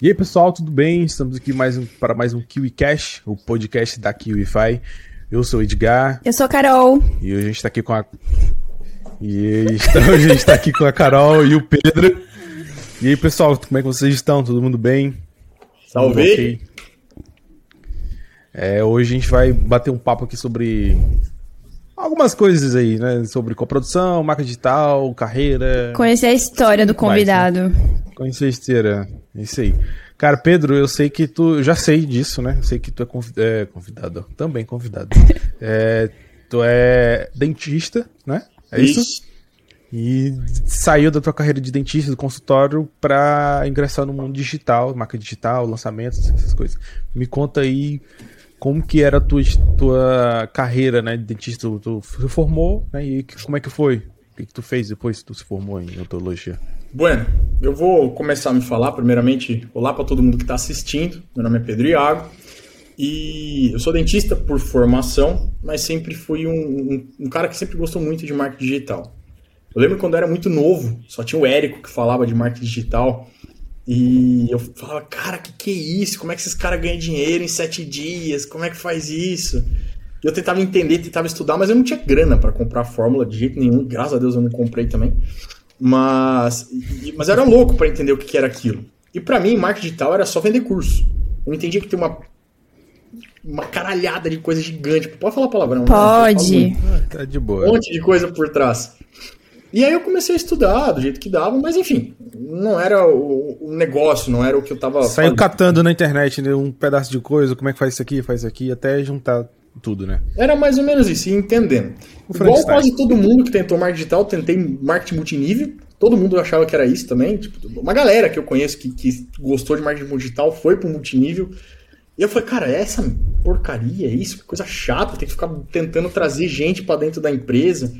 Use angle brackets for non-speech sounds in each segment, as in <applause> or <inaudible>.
E aí, pessoal, tudo bem? Estamos aqui mais um, para mais um Kiwi Cash, o podcast da KiwiFi. Eu sou o Edgar. Eu sou a Carol. E hoje a gente está aqui com a. E hoje <laughs> a gente está aqui com a Carol e o Pedro. E aí, pessoal, como é que vocês estão? Todo mundo bem? Salve! Okay? É, hoje a gente vai bater um papo aqui sobre algumas coisas aí, né? Sobre coprodução, marca digital, carreira. Conhecer a história do convidado. Mais, né? Conhecer a história. Isso aí. Cara, Pedro, eu sei que tu. Eu já sei disso, né? Eu sei que tu é, convid, é convidado. Também convidado. <laughs> é, tu é dentista, né? É isso? isso? E saiu da tua carreira de dentista do consultório para ingressar no mundo digital, marca digital, lançamentos, essas coisas. Me conta aí como que era a tua, tua carreira, né, de dentista. Tu, tu se formou, né? E como é que foi? O que, que tu fez depois que tu se formou em odontologia? Bueno, eu vou começar a me falar. Primeiramente, olá para todo mundo que está assistindo. Meu nome é Pedro Iago e eu sou dentista por formação, mas sempre fui um, um, um cara que sempre gostou muito de marketing digital. Eu lembro quando eu era muito novo, só tinha o Érico que falava de marketing digital. E eu falava, cara, que que é isso? Como é que esses caras ganham dinheiro em sete dias? Como é que faz isso? E eu tentava entender, tentava estudar, mas eu não tinha grana para comprar a fórmula de jeito nenhum. Graças a Deus eu não comprei também. Mas, mas era louco para entender o que era aquilo. E para mim, marketing digital era só vender curso. Eu entendia que tem uma uma caralhada de coisa gigante. Pode falar palavrão? Pode. Ah, tá de boa. Um monte de coisa por trás. E aí eu comecei a estudar do jeito que dava, mas enfim, não era o, o negócio, não era o que eu tava. Saiu catando na internet né, um pedaço de coisa, como é que faz isso aqui, faz isso aqui, até juntar tudo, né? Era mais ou menos isso, entendendo. Igual quase todo mundo que tentou marketing digital, tentei marketing multinível. Todo mundo achava que era isso também. Tipo, uma galera que eu conheço que, que gostou de marketing digital foi pro multinível. E eu falei, cara, essa porcaria, é isso, coisa chata, tem que ficar tentando trazer gente para dentro da empresa.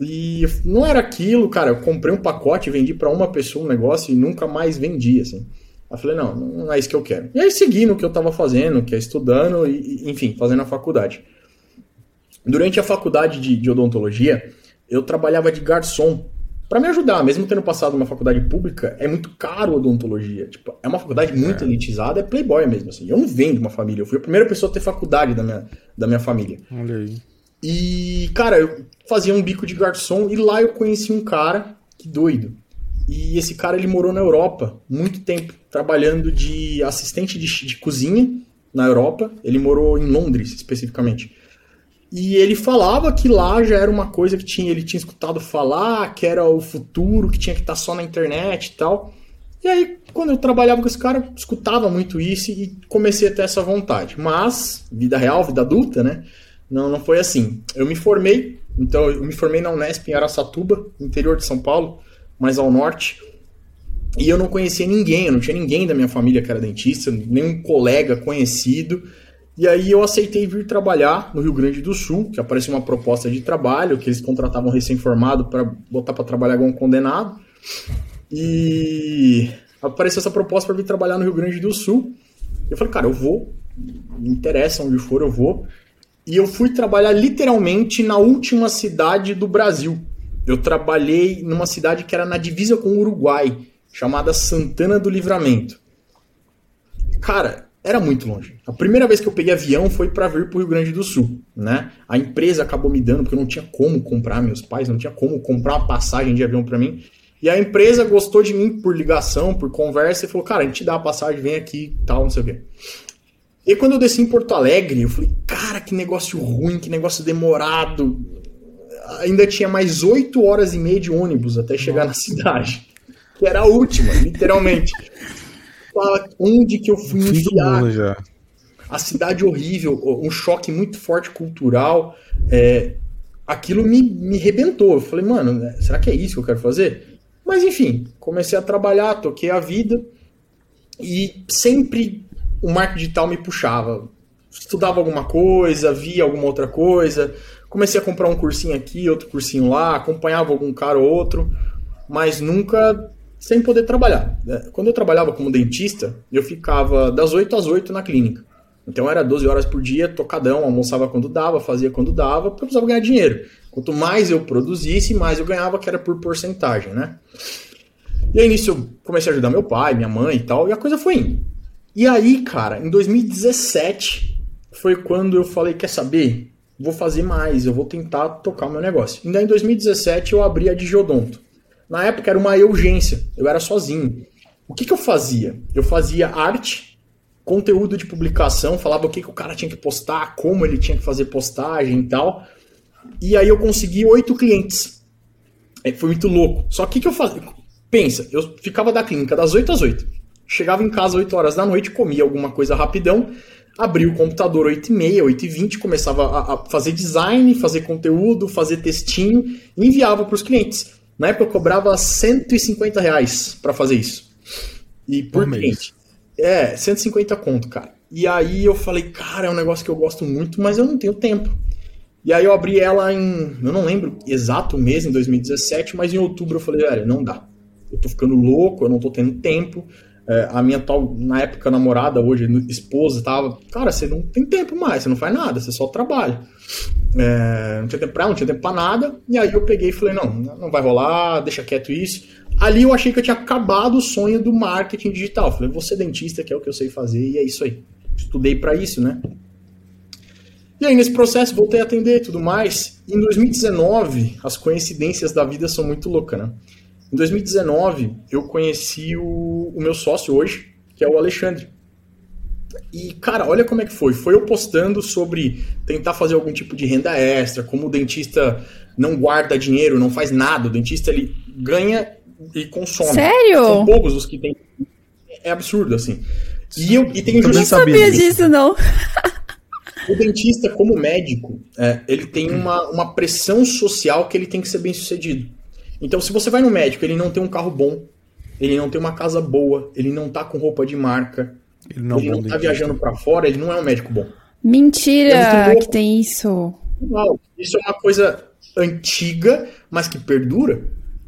E não era aquilo, cara. Eu comprei um pacote, vendi para uma pessoa um negócio e nunca mais vendi, assim. Aí falei, não, não é isso que eu quero. E aí segui no que eu estava fazendo, que é estudando e, enfim, fazendo a faculdade. Durante a faculdade de, de odontologia, eu trabalhava de garçom para me ajudar, mesmo tendo passado uma faculdade pública, é muito caro odontologia. Tipo, é uma faculdade muito é. elitizada, é playboy mesmo, assim. Eu não venho de uma família, eu fui a primeira pessoa a ter faculdade da minha, da minha família. Olha aí. E, cara, eu fazia um bico de garçom e lá eu conheci um cara, que doido. E esse cara ele morou na Europa muito tempo, trabalhando de assistente de, de cozinha na Europa. Ele morou em Londres, especificamente. E ele falava que lá já era uma coisa que tinha, ele tinha escutado falar, que era o futuro, que tinha que estar só na internet e tal. E aí, quando eu trabalhava com esse cara, escutava muito isso e comecei a ter essa vontade. Mas, vida real, vida adulta, né? Não, não foi assim. Eu me formei, então eu me formei na Unesp em Araçatuba, interior de São Paulo mais ao norte. E eu não conhecia ninguém, eu não tinha ninguém da minha família que era dentista, nenhum colega conhecido. E aí eu aceitei vir trabalhar no Rio Grande do Sul, que apareceu uma proposta de trabalho, que eles contratavam recém-formado para botar para trabalhar com um condenado. E apareceu essa proposta para vir trabalhar no Rio Grande do Sul. Eu falei, cara, eu vou, me interessa onde for, eu vou. E eu fui trabalhar literalmente na última cidade do Brasil, eu trabalhei numa cidade que era na divisa com o Uruguai, chamada Santana do Livramento. Cara, era muito longe. A primeira vez que eu peguei avião foi para vir para o Rio Grande do Sul, né? A empresa acabou me dando porque eu não tinha como comprar, meus pais não tinha como comprar uma passagem de avião para mim. E a empresa gostou de mim por ligação, por conversa e falou: "Cara, a gente te dá a passagem, vem aqui, tal, não sei o quê". E quando eu desci em Porto Alegre, eu falei: "Cara, que negócio ruim, que negócio demorado" ainda tinha mais oito horas e meia de ônibus até chegar Nossa. na cidade. Que era a última, literalmente. Onde que eu fui enfiar? A cidade horrível, um choque muito forte cultural. É, aquilo me, me rebentou. Eu falei, mano, né, será que é isso que eu quero fazer? Mas enfim, comecei a trabalhar, toquei a vida e sempre o marketing digital me puxava. Estudava alguma coisa, via alguma outra coisa, Comecei a comprar um cursinho aqui, outro cursinho lá, acompanhava algum cara ou outro, mas nunca sem poder trabalhar. É, quando eu trabalhava como dentista, eu ficava das 8 às 8 na clínica. Então era 12 horas por dia, tocadão, almoçava quando dava, fazia quando dava, porque eu precisava ganhar dinheiro. Quanto mais eu produzisse, mais eu ganhava, que era por porcentagem, né? E aí nisso eu comecei a ajudar meu pai, minha mãe e tal, e a coisa foi indo. E aí, cara, em 2017 foi quando eu falei, quer saber? Vou fazer mais, eu vou tentar tocar o meu negócio. Ainda em 2017 eu abri a Digiodonto. Na época era uma urgência, eu era sozinho. O que, que eu fazia? Eu fazia arte, conteúdo de publicação, falava o que, que o cara tinha que postar, como ele tinha que fazer postagem e tal. E aí eu consegui oito clientes. É, foi muito louco. Só que o que, eu fazia? Pensa, eu ficava da clínica das 8 às 8. Chegava em casa 8 horas da noite, comia alguma coisa rapidão, abria o computador 8 e meia, 8 e 20, começava a, a fazer design, fazer conteúdo, fazer textinho e enviava para os clientes. Na época eu cobrava 150 reais para fazer isso. E por, por cliente. É, 150 conto, cara. E aí eu falei, cara, é um negócio que eu gosto muito, mas eu não tenho tempo. E aí eu abri ela em, eu não lembro exato o mês, em 2017, mas em outubro eu falei, velho, não dá eu tô ficando louco, eu não tô tendo tempo. É, a minha tal, na época, namorada, hoje esposa, tava, cara, você não tem tempo mais, você não faz nada, você só trabalha. É, não tinha tempo pra ela, não tinha tempo pra nada. E aí eu peguei e falei, não, não vai rolar, deixa quieto isso. Ali eu achei que eu tinha acabado o sonho do marketing digital. Falei, vou ser dentista, que é o que eu sei fazer, e é isso aí. Estudei para isso, né? E aí, nesse processo, voltei a atender e tudo mais. Em 2019, as coincidências da vida são muito loucas, né? Em 2019, eu conheci o, o meu sócio hoje, que é o Alexandre. E, cara, olha como é que foi. Foi eu postando sobre tentar fazer algum tipo de renda extra, como o dentista não guarda dinheiro, não faz nada. O dentista, ele ganha e consome. Sério? São poucos os que tem. É absurdo, assim. E, eu, e tem eu não sabia disso, não. <laughs> O dentista, como médico, é, ele tem uma, uma pressão social que ele tem que ser bem sucedido. Então, se você vai no médico, ele não tem um carro bom, ele não tem uma casa boa, ele não tá com roupa de marca, ele não, ele não tá viajando para fora, ele não é um médico bom. Mentira é que tem isso. Não, isso é uma coisa antiga, mas que perdura.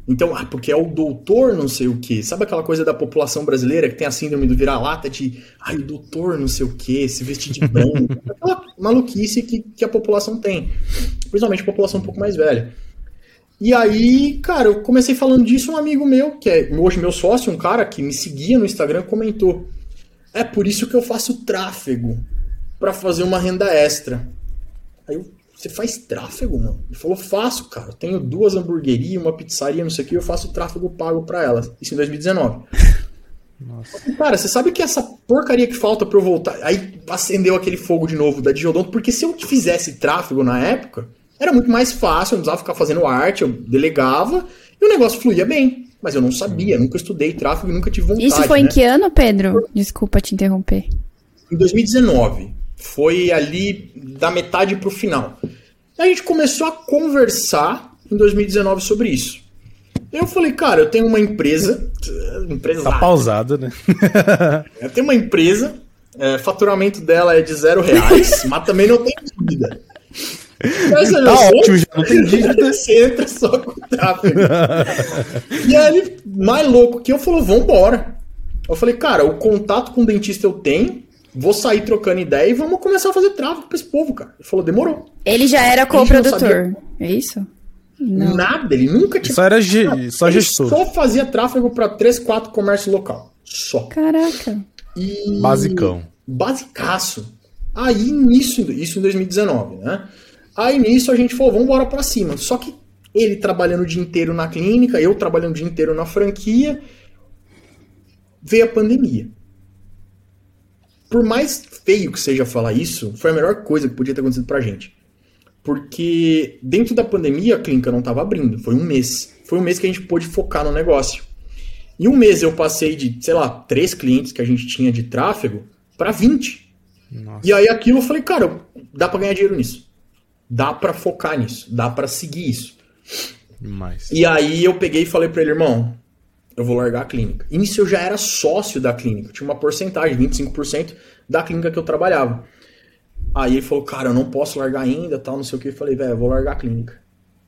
Então, ah, porque é o doutor não sei o que. Sabe aquela coisa da população brasileira que tem a síndrome do vira-lata de, ai, o doutor não sei o que, se vestir de branco. <laughs> aquela maluquice que, que a população tem. Principalmente a população um pouco mais velha. E aí, cara, eu comecei falando disso, um amigo meu, que é hoje meu sócio, um cara que me seguia no Instagram, comentou: É por isso que eu faço tráfego para fazer uma renda extra. Aí eu, você faz tráfego, mano? Ele falou: Faço, cara. Eu tenho duas hamburguerias, uma pizzaria, não sei o que, eu faço tráfego pago para elas. Isso em 2019. Nossa. Cara, você sabe que essa porcaria que falta pra eu voltar. Aí acendeu aquele fogo de novo da Diodonto, porque se eu fizesse tráfego na época, era muito mais fácil, eu não precisava ficar fazendo arte, eu delegava e o negócio fluía bem. Mas eu não sabia, nunca estudei tráfego, nunca tive vontade. Isso foi né? em que ano, Pedro? Desculpa te interromper. Em 2019. Foi ali da metade pro final. A gente começou a conversar em 2019 sobre isso. Eu falei, cara, eu tenho uma empresa. <laughs> empresa tá pausada, né? <laughs> eu tenho uma empresa, é, faturamento dela é de zero reais, <laughs> mas também não tem dívida. Mas, tá ótimo, já não tem dívida. <laughs> Você entra só com tráfego. e aí ele, mais louco que eu, falou, vambora. Eu falei, cara, o contato com o dentista eu tenho, vou sair trocando ideia e vamos começar a fazer tráfego pra esse povo, cara. Ele falou, demorou. Ele já era co-produtor, é isso? Não. Nada, ele nunca tinha. Só era só gestor. só fazia tráfego para 3, 4 comércio local. Só. Caraca. E... Basicão. Basicaço. Aí, nisso, isso em 2019, né? Aí nisso a gente falou, vamos embora pra cima. Só que ele trabalhando o dia inteiro na clínica, eu trabalhando o dia inteiro na franquia, veio a pandemia. Por mais feio que seja falar isso, foi a melhor coisa que podia ter acontecido pra gente. Porque dentro da pandemia a clínica não estava abrindo, foi um mês. Foi um mês que a gente pôde focar no negócio. E um mês eu passei de, sei lá, três clientes que a gente tinha de tráfego para 20. Nossa. E aí aquilo eu falei, cara, dá para ganhar dinheiro nisso dá para focar nisso, dá para seguir isso. Mas... E aí eu peguei e falei para ele, irmão, eu vou largar a clínica. E nisso eu já era sócio da clínica, tinha uma porcentagem, 25% da clínica que eu trabalhava. Aí ele falou, cara, eu não posso largar ainda, tal, não sei o que. Eu falei, velho, eu vou largar a clínica.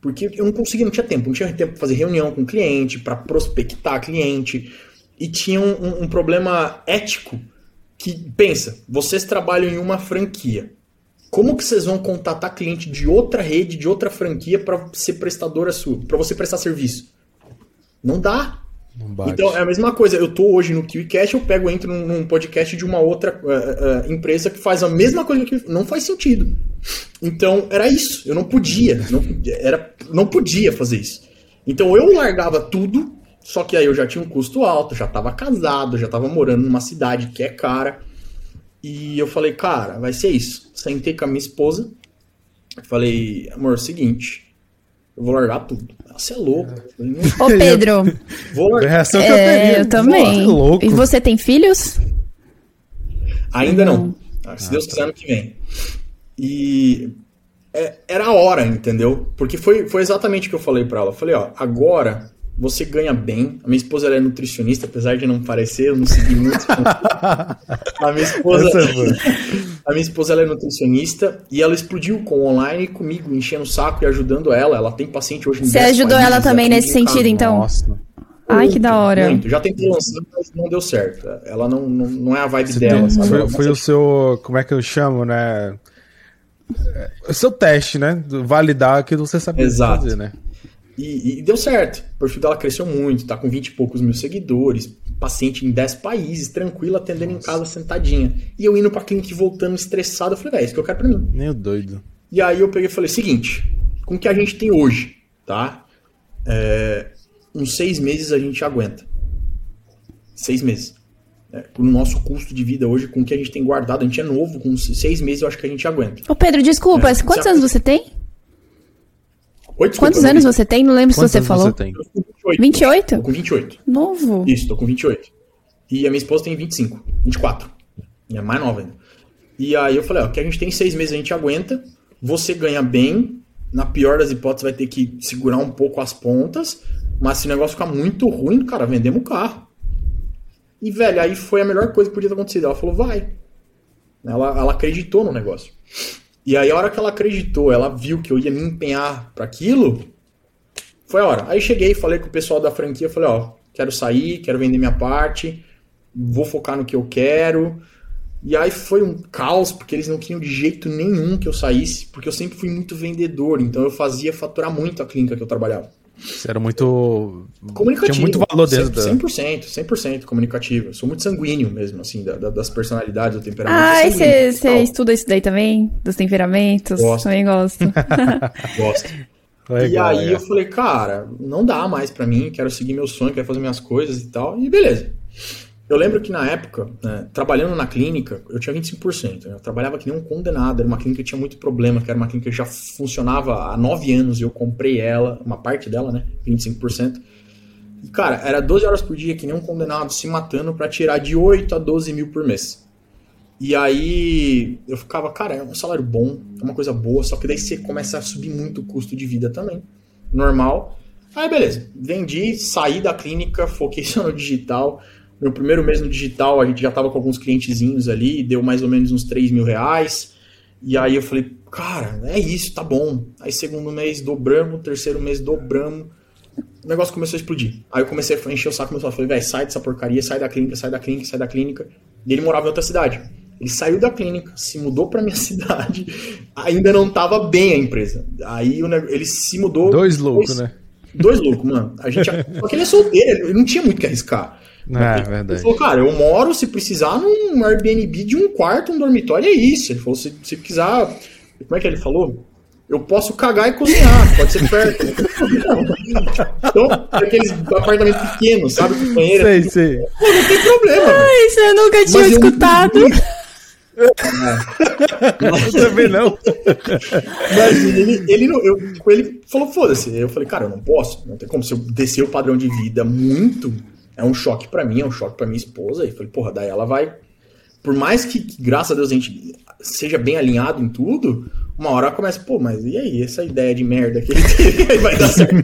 Porque eu não conseguia, não tinha tempo. Não tinha tempo para fazer reunião com cliente, para prospectar cliente. E tinha um, um, um problema ético que, pensa, vocês trabalham em uma franquia. Como que vocês vão contatar cliente de outra rede, de outra franquia para ser prestadora sua, para você prestar serviço? Não dá. Não. Então é a mesma coisa. Eu tô hoje no KiwiCast, eu pego, entro num, podcast de uma outra uh, uh, empresa que faz a mesma coisa que não faz sentido. Então era isso. Eu não podia, não podia, era, não podia fazer isso. Então eu largava tudo, só que aí eu já tinha um custo alto, já tava casado, já tava morando numa cidade que é cara. E eu falei, cara, vai ser isso. Sentei com a minha esposa, falei, amor, é o seguinte, eu vou largar tudo. Você é louco. Ô, Pedro. <laughs> Vou A largar. reação que eu É, teria. eu também. Você é louco. E você tem filhos? Ainda não. Ah, Se Deus quiser, ano que vem. E é- era a hora, entendeu? Porque foi, foi exatamente o que eu falei pra ela. Eu falei, ó, agora você ganha bem. A minha esposa ela é nutricionista, apesar de não parecer, eu não segui muito. <laughs> a minha esposa, é <laughs> a minha esposa ela é nutricionista e ela explodiu com o online comigo, enchendo o saco e ajudando ela. Ela tem paciente hoje em Você 10 ajudou ela países, também atende nesse sentido, então? Nossa. Ai, que da hora. Muito. Já tentei lançar, mas não deu certo. Ela não, não, não é a vibe Você dela, sabe? foi, Ela foi o seu. Como é que eu chamo, né? É, O seu teste, né? Validar aquilo que você sabia Exato. fazer, né? E, e deu certo. O perfil dela cresceu muito, tá com 20 e poucos mil seguidores, paciente em 10 países, tranquila, atendendo em casa sentadinha. E eu indo pra clínica e voltando estressado, eu falei, velho, é isso que eu quero pra mim. Meio doido. E aí eu peguei e falei, seguinte, com o que a gente tem hoje, tá? É, uns seis meses a gente aguenta. Seis meses. É, com o nosso custo de vida hoje, com o que a gente tem guardado, a gente é novo, com seis meses eu acho que a gente aguenta. Ô, Pedro, desculpa, É, quantos anos você tem? Oi, desculpa, Quantos anos você tem? Não lembro se Quantos você anos falou. você tem? Eu tô com 28. 28? Tô com 28. Novo. Isso, tô com 28. E a minha esposa tem 25, 24. E é mais nova ainda. E aí eu falei, ó, que a gente tem seis meses, a gente aguenta. Você ganha bem. Na pior das hipóteses, vai ter que segurar um pouco as pontas. Mas se o negócio ficar muito ruim, cara, vendemos o carro. E, velho, aí foi a melhor coisa que podia ter acontecido. Ela falou, vai. Ela, ela acreditou no negócio. E aí, a hora que ela acreditou, ela viu que eu ia me empenhar para aquilo, foi a hora. Aí cheguei, falei com o pessoal da franquia, falei, ó, quero sair, quero vender minha parte, vou focar no que eu quero. E aí foi um caos, porque eles não queriam de jeito nenhum que eu saísse, porque eu sempre fui muito vendedor, então eu fazia faturar muito a clínica que eu trabalhava. Você era muito. Comunicativo. Tinha muito valor dentro da. 100%, 100% comunicativo. Eu sou muito sanguíneo mesmo, assim, da- da- das personalidades, do temperamento. Sanguíneo, você estuda isso daí também? Dos temperamentos? Gosto. Também gosto. <laughs> Gosto. Legal, e aí é. eu falei, cara, não dá mais pra mim, quero seguir meu sonho, quero fazer minhas coisas e tal. E beleza. Eu lembro que na época, né, trabalhando na clínica, eu tinha 25%. né? Eu trabalhava que nem um condenado. Era uma clínica que tinha muito problema, que era uma clínica que já funcionava há 9 anos e eu comprei ela, uma parte dela, né? 25%. E, cara, era 12 horas por dia, que nem um condenado, se matando pra tirar de 8 a 12 mil por mês. E aí eu ficava, cara, é um salário bom, é uma coisa boa, só que daí você começa a subir muito o custo de vida também. Normal. Aí beleza, vendi, saí da clínica, foquei só no digital. Meu primeiro mês no digital, a gente já tava com alguns clientezinhos ali, deu mais ou menos uns 3 mil reais. E aí eu falei, cara, é isso, tá bom. Aí segundo mês dobramos, terceiro mês dobramos. O negócio começou a explodir. Aí eu comecei a encher o saco meu sócio. Falei, velho, sai dessa porcaria, sai da clínica, sai da clínica, sai da clínica. E ele morava em outra cidade. Ele saiu da clínica, se mudou pra minha <laughs> cidade. Ainda não tava bem a empresa. Aí ele se mudou. Dois loucos, né? Dois loucos, mano. A gente, <laughs> só que ele é solteiro, ele não tinha muito o que arriscar. É, Ele verdade. falou, cara, eu moro, se precisar, num Airbnb de um quarto, um dormitório, é isso. Ele falou, se, se precisar. Como é que ele falou? Eu posso cagar e cozinhar, pode ser perto. <laughs> então, aqueles apartamentos pequenos, sabe? Com banheiro. Sei, sei. Pô, não tem problema, velho. Isso eu nunca tinha Mas eu- escutado. <laughs> Eu também não. Mas ele, ele, não- eu, ele falou, foda-se. Eu falei, cara, eu não posso. Não tem como. Se eu descer o padrão de vida muito, é um choque pra mim, é um choque pra minha esposa. E falei, porra, daí ela vai. Por mais que, que, graças a Deus, a gente seja bem alinhado em tudo, uma hora ela começa, pô, mas e aí, essa ideia de merda que ele teve, <laughs> vai dar certo.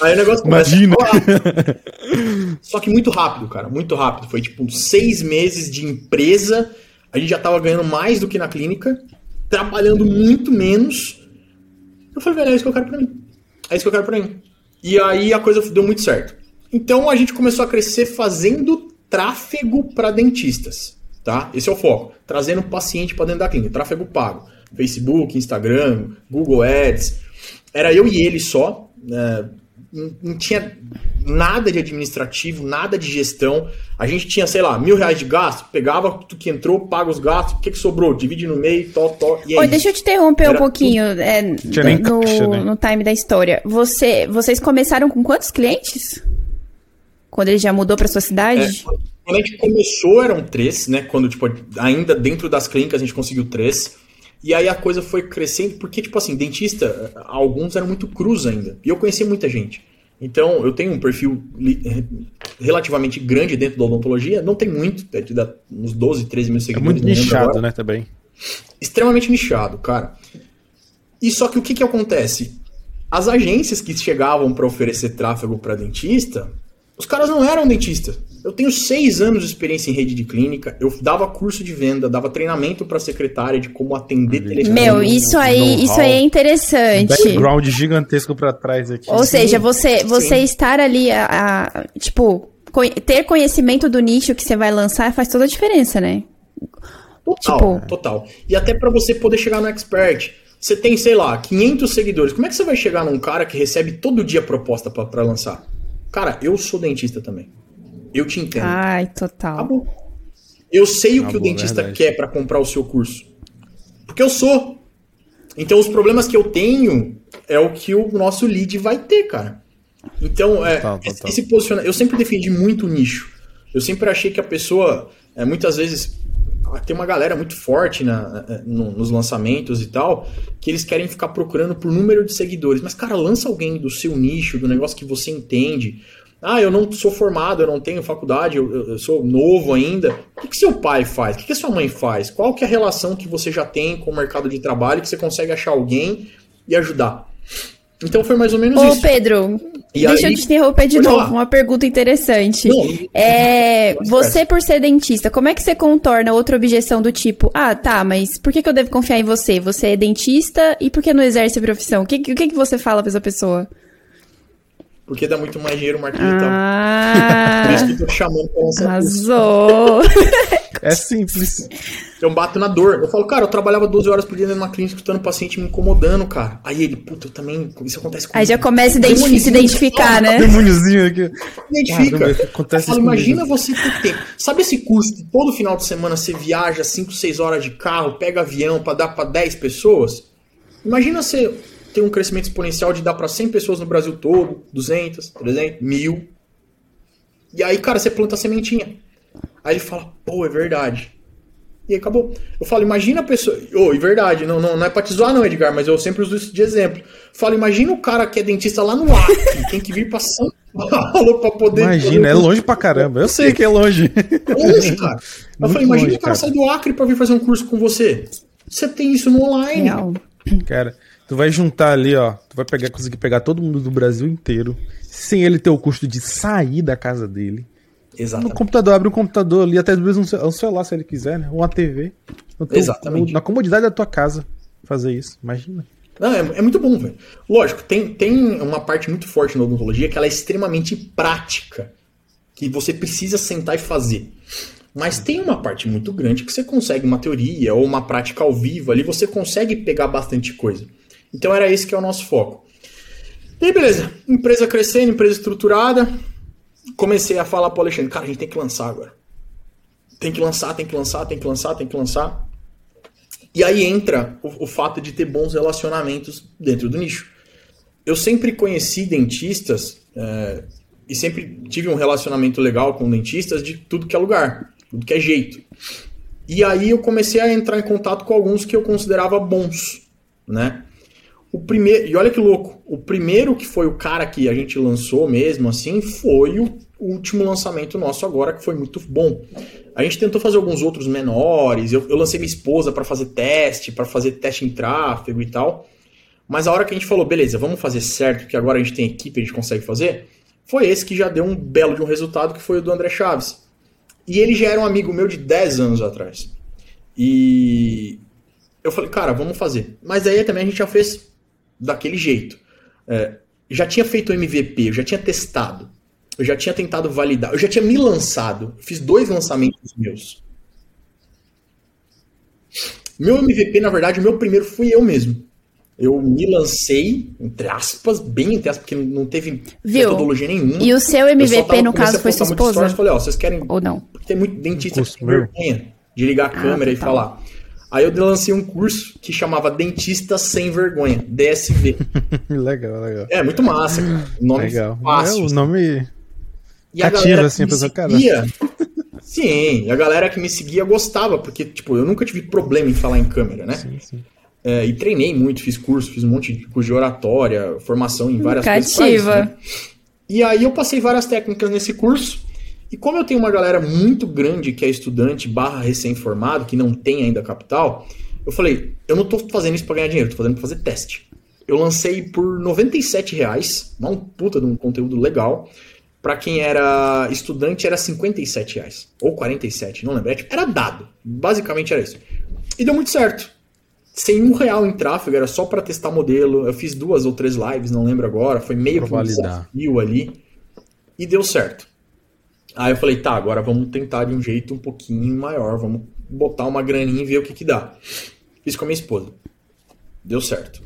aí o negócio começa Imagina. Só que muito rápido, cara, muito rápido. Foi tipo seis meses de empresa, a gente já tava ganhando mais do que na clínica, trabalhando muito menos. Eu falei, velho, é isso que eu quero pra mim. É isso que eu quero pra mim. E aí a coisa deu muito certo. Então a gente começou a crescer fazendo tráfego para dentistas, tá? Esse é o foco. Trazendo paciente para dentro da clínica. Tráfego pago. Facebook, Instagram, Google Ads. Era eu e ele só. né? não, tinha nada de administrativo, nada de gestão. A gente tinha, sei lá, mil reais de gasto, pegava tudo que entrou, paga os gastos, o que, que sobrou? Divide no meio, tó, tó, e é Oi, isso. deixa eu te interromper Era um pouquinho é, Tinha nem no, caixa, né? no time da história. Você, vocês começaram com quantos clientes? Quando ele já mudou para sua É, cidade? quando a gente começou eram três, né? Quando, tipo, ainda dentro das clínicas a gente conseguiu três. E aí a coisa foi crescendo, porque, tipo assim, dentista, alguns eram muito crus ainda. E eu conhecia muita gente. Então, eu tenho um perfil relativamente grande dentro da odontologia. Não tem muito, é de dar uns 12, 13 mil É seguidores. muito não lembro nichado, agora. né, também. extremamente nichado, cara. E só que o que que acontece? As agências que chegavam para oferecer tráfego para dentista, os caras não eram dentistas. Eu tenho seis anos de experiência em rede de clínica, eu dava curso de venda, dava treinamento para secretária de como atender telefone. Meu, isso aí, isso aí é interessante. Background gigantesco pra trás aqui. Ou seja, você, você sim. estar ali, a, a- tipo, ter conhecimento do nicho que você vai lançar faz toda a diferença, né? Total, Tipo- total. E até para você poder chegar no expert. Você tem, sei lá, 500 seguidores. Como é que você vai chegar num cara que recebe todo dia proposta para lançar? Cara, eu sou dentista também. Eu te entendo. Ai, total. Acabou. Eu sei o que Acabou, o dentista verdade. quer para comprar o seu curso. Porque eu sou. Então os problemas que eu tenho é o que o nosso lead vai ter, cara. Então, é, Total, esse- total. esse posiciona... eu sempre defendi muito o nicho. Eu sempre achei que a pessoa, é, muitas vezes, tem uma galera muito forte na, eh, no- nos lançamentos e tal, que eles querem ficar procurando por número de seguidores. Mas, cara, lança alguém do seu nicho, do negócio que você entende. Ah, eu não sou formado, eu não tenho faculdade, eu, eu- sou novo ainda. O que, que seu pai faz? O que, que sua mãe faz? Qual que é a relação que você já tem com o mercado de trabalho que você consegue achar alguém e ajudar? Então foi mais ou menos Ô, isso. Pedro, E deixa aí- eu te interromper de Pode novo. falar. Uma pergunta interessante. Não, É, você, por ser dentista, como é que você contorna outra objeção do tipo, ah, tá, mas por que, que eu devo confiar em você? Você é dentista e por que não exerce a profissão? O que, o que, que você fala pra essa pessoa? Porque dá muito mais dinheiro o marketing digital. Por Ah, isso que eu tô chamando pra lançar arrasou. <laughs> É simples. Eu bato na dor. Eu falo, cara, eu trabalhava 12 horas por dia dentro de uma clínica escutando paciente me incomodando, cara. Aí ele, puta, eu também. Isso acontece comigo. Aí já começa a se identificar, né? Demôniozinho aqui. Identifica. Acontece eu falo, imagina você ter tempo. Sabe esse curso que todo final de semana você viaja 5, 6 horas de carro, pega avião pra dar pra 10 pessoas? Imagina você ter um crescimento exponencial de dar pra 100 pessoas no Brasil todo, 200, 300, mil. E aí, cara, você planta a sementinha. Aí ele fala, pô, é verdade. E aí acabou. Eu falo, imagina a pessoa. Ô, é verdade, não, não, não é pra te zoar, não, Edgar, mas eu sempre uso isso de exemplo. Eu falo, imagina o cara que é dentista lá no Acre, tem que vir pra São Paulo pra poder. Imagina, é longe pra caramba. Eu sei que é longe. É longe, cara. <laughs> Eu falei, imagina longe, o cara cara. sair do Acre pra vir fazer um curso com você. Você tem isso no online. Real. Cara, tu vai juntar ali, ó. Tu vai pegar, conseguir pegar todo mundo do Brasil inteiro, sem ele ter o custo de sair da casa dele. No Exatamente. computador, abre um computador ali, até às vezes um um celular, se ele quiser, né? Ou uma TV. No teu- Exatamente. no- na comodidade da tua casa fazer isso. Imagina. Não, é, é muito bom, velho. Lógico, tem, tem uma parte muito forte na odontologia que ela é extremamente prática. Que você precisa sentar e fazer. Mas tem uma parte muito grande que você consegue uma teoria ou uma prática ao vivo ali, você consegue pegar bastante coisa. Então era esse que é o nosso foco. E aí, beleza. Empresa crescendo, empresa estruturada. Comecei a falar pro Alexandre, cara, a gente tem que lançar agora. Tem que lançar, tem que lançar, tem que lançar, tem que lançar. E aí entra o, o fato de ter bons relacionamentos dentro do nicho. Eu sempre conheci dentistas é, e sempre tive um relacionamento legal com dentistas de tudo que é lugar, tudo que é jeito. E aí eu comecei a entrar em contato com alguns que eu considerava bons, né? O primeiro, e olha que louco, o primeiro que foi o cara que a gente lançou mesmo assim, foi o último lançamento nosso agora que foi muito bom. A gente tentou fazer alguns outros menores, eu, eu lancei minha esposa para fazer teste, para fazer teste em tráfego e tal. Mas a hora que a gente falou, beleza, vamos fazer certo, que agora a gente tem equipe, a gente consegue fazer, foi esse que já deu um belo de um resultado, que foi o do André Chaves. E ele já era um amigo meu de 10 anos atrás. E eu falei, cara, vamos fazer. Mas aí também a gente já fez daquele jeito. É, já tinha feito o MVP, eu já tinha testado, eu já tinha tentado validar, eu já tinha me lançado. Fiz dois lançamentos meus. Meu MVP, na verdade, o meu primeiro fui eu mesmo. Eu me lancei, entre aspas, bem entre aspas, porque não teve Viu? metodologia nenhuma. E o seu Eu só MVP, tava- no caso, foi sua muito stories, esposa? falei, ó, vocês querem Ou não? porque tem muito dentista que tem vergonha de ligar a câmera e total. falar. Aí eu lancei um curso que chamava Dentista Sem Vergonha, DSV. <laughs> legal, legal. É, muito massa, cara. Nome Legal. fácil. É, o nome. E assim, que me a pessoa, cara. Sim, e a galera que me seguia gostava, porque, tipo, eu nunca tive problema em falar em câmera, né? Sim, sim. É, e treinei muito, fiz curso, fiz um monte de curso de oratória, formação em várias coisas. pra Cativa. né? E aí eu passei várias técnicas nesse curso. E como eu tenho uma galera muito grande que é estudante barra recém-formado, que não tem ainda capital, eu falei, eu não tô fazendo isso pra ganhar dinheiro, tô fazendo pra fazer teste. Eu lancei por 97 reais, uma puta de um conteúdo legal. Pra quem era estudante era 57 reais, ou 47, não lembro. É, tipo, Era dado, basicamente era isso. E deu muito certo sem um real em tráfego, era só pra testar modelo. Eu fiz duas ou três lives, não lembro agora. Foi meio que um desafio ali. E deu certo. Aí eu falei, tá, agora vamos tentar de um jeito um pouquinho maior. Vamos botar uma graninha e ver o que que dá. Fiz com a minha esposa. Deu certo.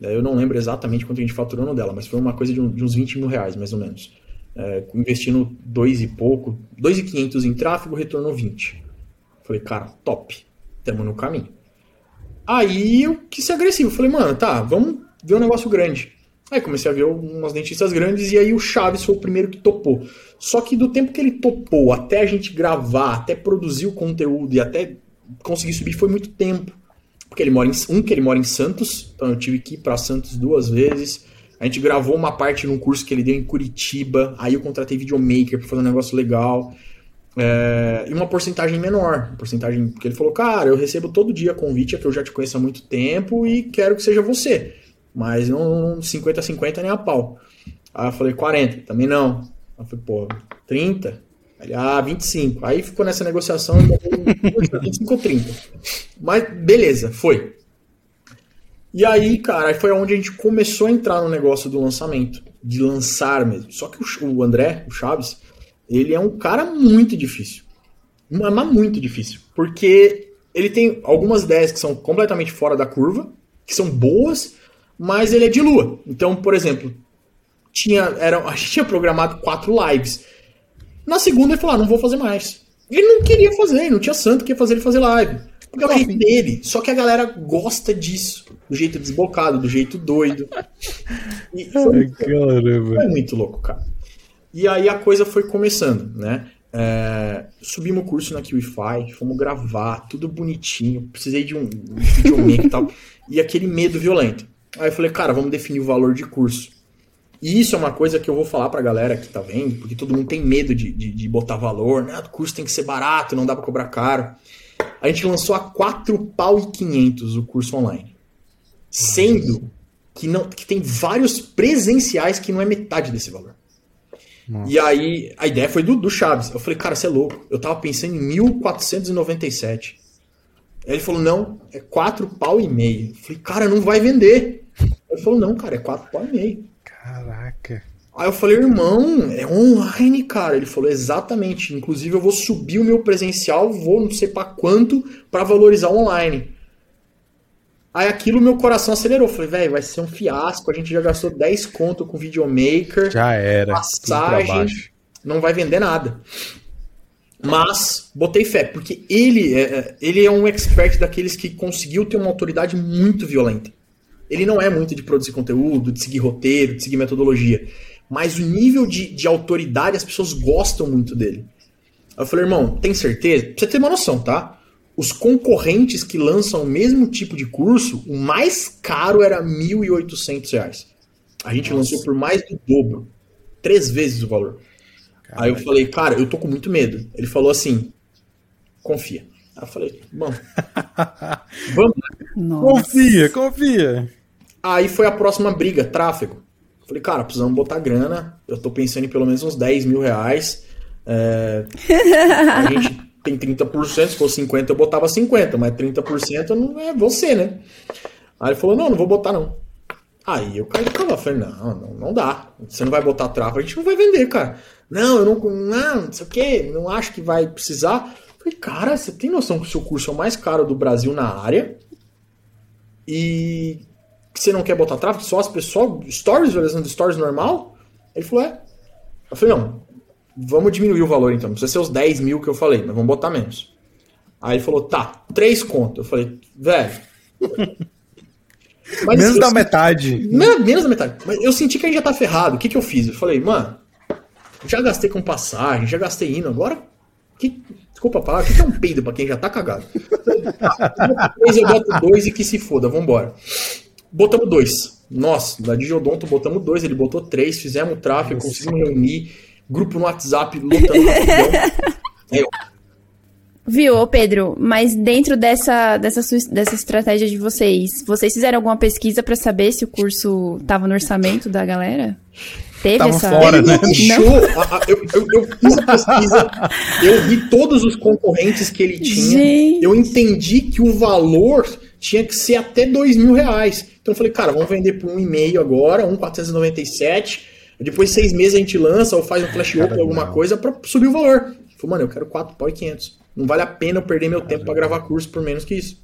Eu não lembro exatamente quanto a gente faturou no dela, mas foi uma coisa de, uns 20 mil reais, mais ou menos. É, investindo dois e pouco, dois e quinhentos em tráfego, retornou 20. Falei, cara, top. Tamo no caminho. Aí eu quis ser agressivo. Falei, mano, tá, vamos ver um negócio grande. Aí comecei a ver umas dentistas grandes e aí o Chaves foi o primeiro que topou. Só que do tempo que ele topou até a gente gravar, até produzir o conteúdo e até conseguir subir foi muito tempo. Porque ele mora em um que ele mora em Santos, então eu tive que ir para Santos duas vezes. A gente gravou uma parte num curso que ele deu em Curitiba, aí eu contratei videomaker para fazer um negócio legal. É, e uma porcentagem menor, uma porcentagem porque ele falou, cara, eu recebo todo dia convite, é que eu já te conheço há muito tempo e quero que seja você, mas não 50-50 nem a pau. Aí eu falei, 40, também não. Aí eu falei, pô, 30? Ele, ah, 25. Aí ficou nessa negociação, e eu 25 ou 30. Mas beleza, foi. E aí, cara, foi onde a gente começou a entrar no negócio do lançamento, de lançar mesmo. Só que o, André, o Chaves, ele é um cara muito difícil. Mas muito difícil. Porque ele tem algumas ideias que são completamente fora da curva, que são boas, mas ele é de lua. Então, por exemplo, tinha, era, a gente tinha programado quatro lives. Na segunda ele falou, ah, não vou fazer mais. Ele não queria fazer, não tinha santo que ia fazer ele fazer live. Porque é o jeito dele. Só que a galera gosta disso. Do jeito desbocado, do jeito doido. E <laughs> foi, Caramba. foi muito louco, cara. E aí a coisa foi começando, né? É, subimos o curso na QIFI, fomos gravar, tudo bonitinho. Precisei de um videomaker e tal. <laughs> E aquele medo violento. Aí eu falei, cara, vamos definir o valor de curso. E isso é uma coisa que eu vou falar pra galera que tá vendo, porque todo mundo tem medo de, de, de botar valor, né? O curso tem que ser barato, não dá pra cobrar caro. A gente lançou a 4 pau e 500 o curso online. Sendo que, não, que tem vários presenciais que não é metade desse valor. E aí, a ideia foi do, do Chaves. Eu falei, cara, você é louco. Eu tava pensando em 1497. Aí ele falou, não, é 4 pau e meio. Eu falei, cara, não vai vender. Ele falou, não, cara, é 4 pau e meio. Caraca. Aí eu falei, irmão, é online, cara. Ele falou, exatamente. Inclusive, eu vou subir o meu presencial, vou não sei pra quanto, pra valorizar o online. Aí aquilo meu coração acelerou. Falei, velho, vai ser um fiasco. A gente já gastou 10 conto com videomaker, Já era. passagem, não vai vender nada. Mas botei fé, porque ele é, ele é um expert daqueles que conseguiu ter uma autoridade muito violenta. Ele não é muito de produzir conteúdo, de seguir roteiro, de seguir metodologia. Mas o nível de, de autoridade, as pessoas gostam muito dele. Aí eu falei, irmão, tem certeza? Pra você ter uma noção, tá? Os concorrentes que lançam o mesmo tipo de curso, o mais caro era 1.800 reais. A gente lançou por mais do dobro. Três vezes o valor. Aí eu falei, cara, eu tô com muito medo. Ele falou assim, confia. Aí eu falei, <laughs> vamos. vamos. Nossa. Confia, confia. Aí foi a próxima briga, tráfego. Falei, cara, precisamos botar grana. Eu tô pensando em pelo menos uns 10 mil reais. É, a <laughs> gente tem 30%, se fosse 50 eu botava 50, mas 30% não é você, né? Aí ele falou, não, não vou botar não. Aí eu caí de cavalo, falei, não, não, não dá. Você não vai botar tráfego, a gente não vai vender, cara. Não, eu não, não, não sei o que, não acho que vai precisar. Falei, cara, você tem noção que o seu curso é o mais caro do Brasil na área? E que você não quer botar tráfego, só as pessoas, stories, realizando stories normal? Ele falou, é. Eu falei, não, vamos diminuir o valor então, não precisa ser os 10 mil que eu falei, mas vamos botar menos. Aí ele falou, tá, três conto. Eu falei, velho. <laughs> Menos da metade. Menos, menos da metade. Mas eu senti que a gente já tá ferrado. O que, que eu fiz? Eu falei, mano, já gastei com passagem, já gastei indo, agora. Que, desculpa a palavra, o que, que é um peido pra quem já tá cagado? Três, eu boto dois e que se foda, vambora. Botamos dois. Nós, da Digiodonto, botamos dois, ele botou três, fizemos o tráfego, conseguimos reunir, grupo no WhatsApp, lutando. <laughs> Eu, Viu, ô Pedro, mas dentro dessa, dessa, dessa estratégia de vocês, vocês fizeram alguma pesquisa para saber se o curso tava no orçamento da galera? Teve tava essa. Fora, né? Não. Eu, eu, eu, fiz a pesquisa, eu vi todos os concorrentes que ele tinha. Gente. Eu entendi que o valor tinha que ser até dois mil reais. Então eu falei, cara, vamos vender por um e meio agora, um 497. Depois de seis meses a gente lança ou faz um flash open alguma coisa para subir o valor. Eu falei, mano, eu quero quatro pau e 500. Não vale a pena eu perder meu tempo para gravar curso por menos que isso.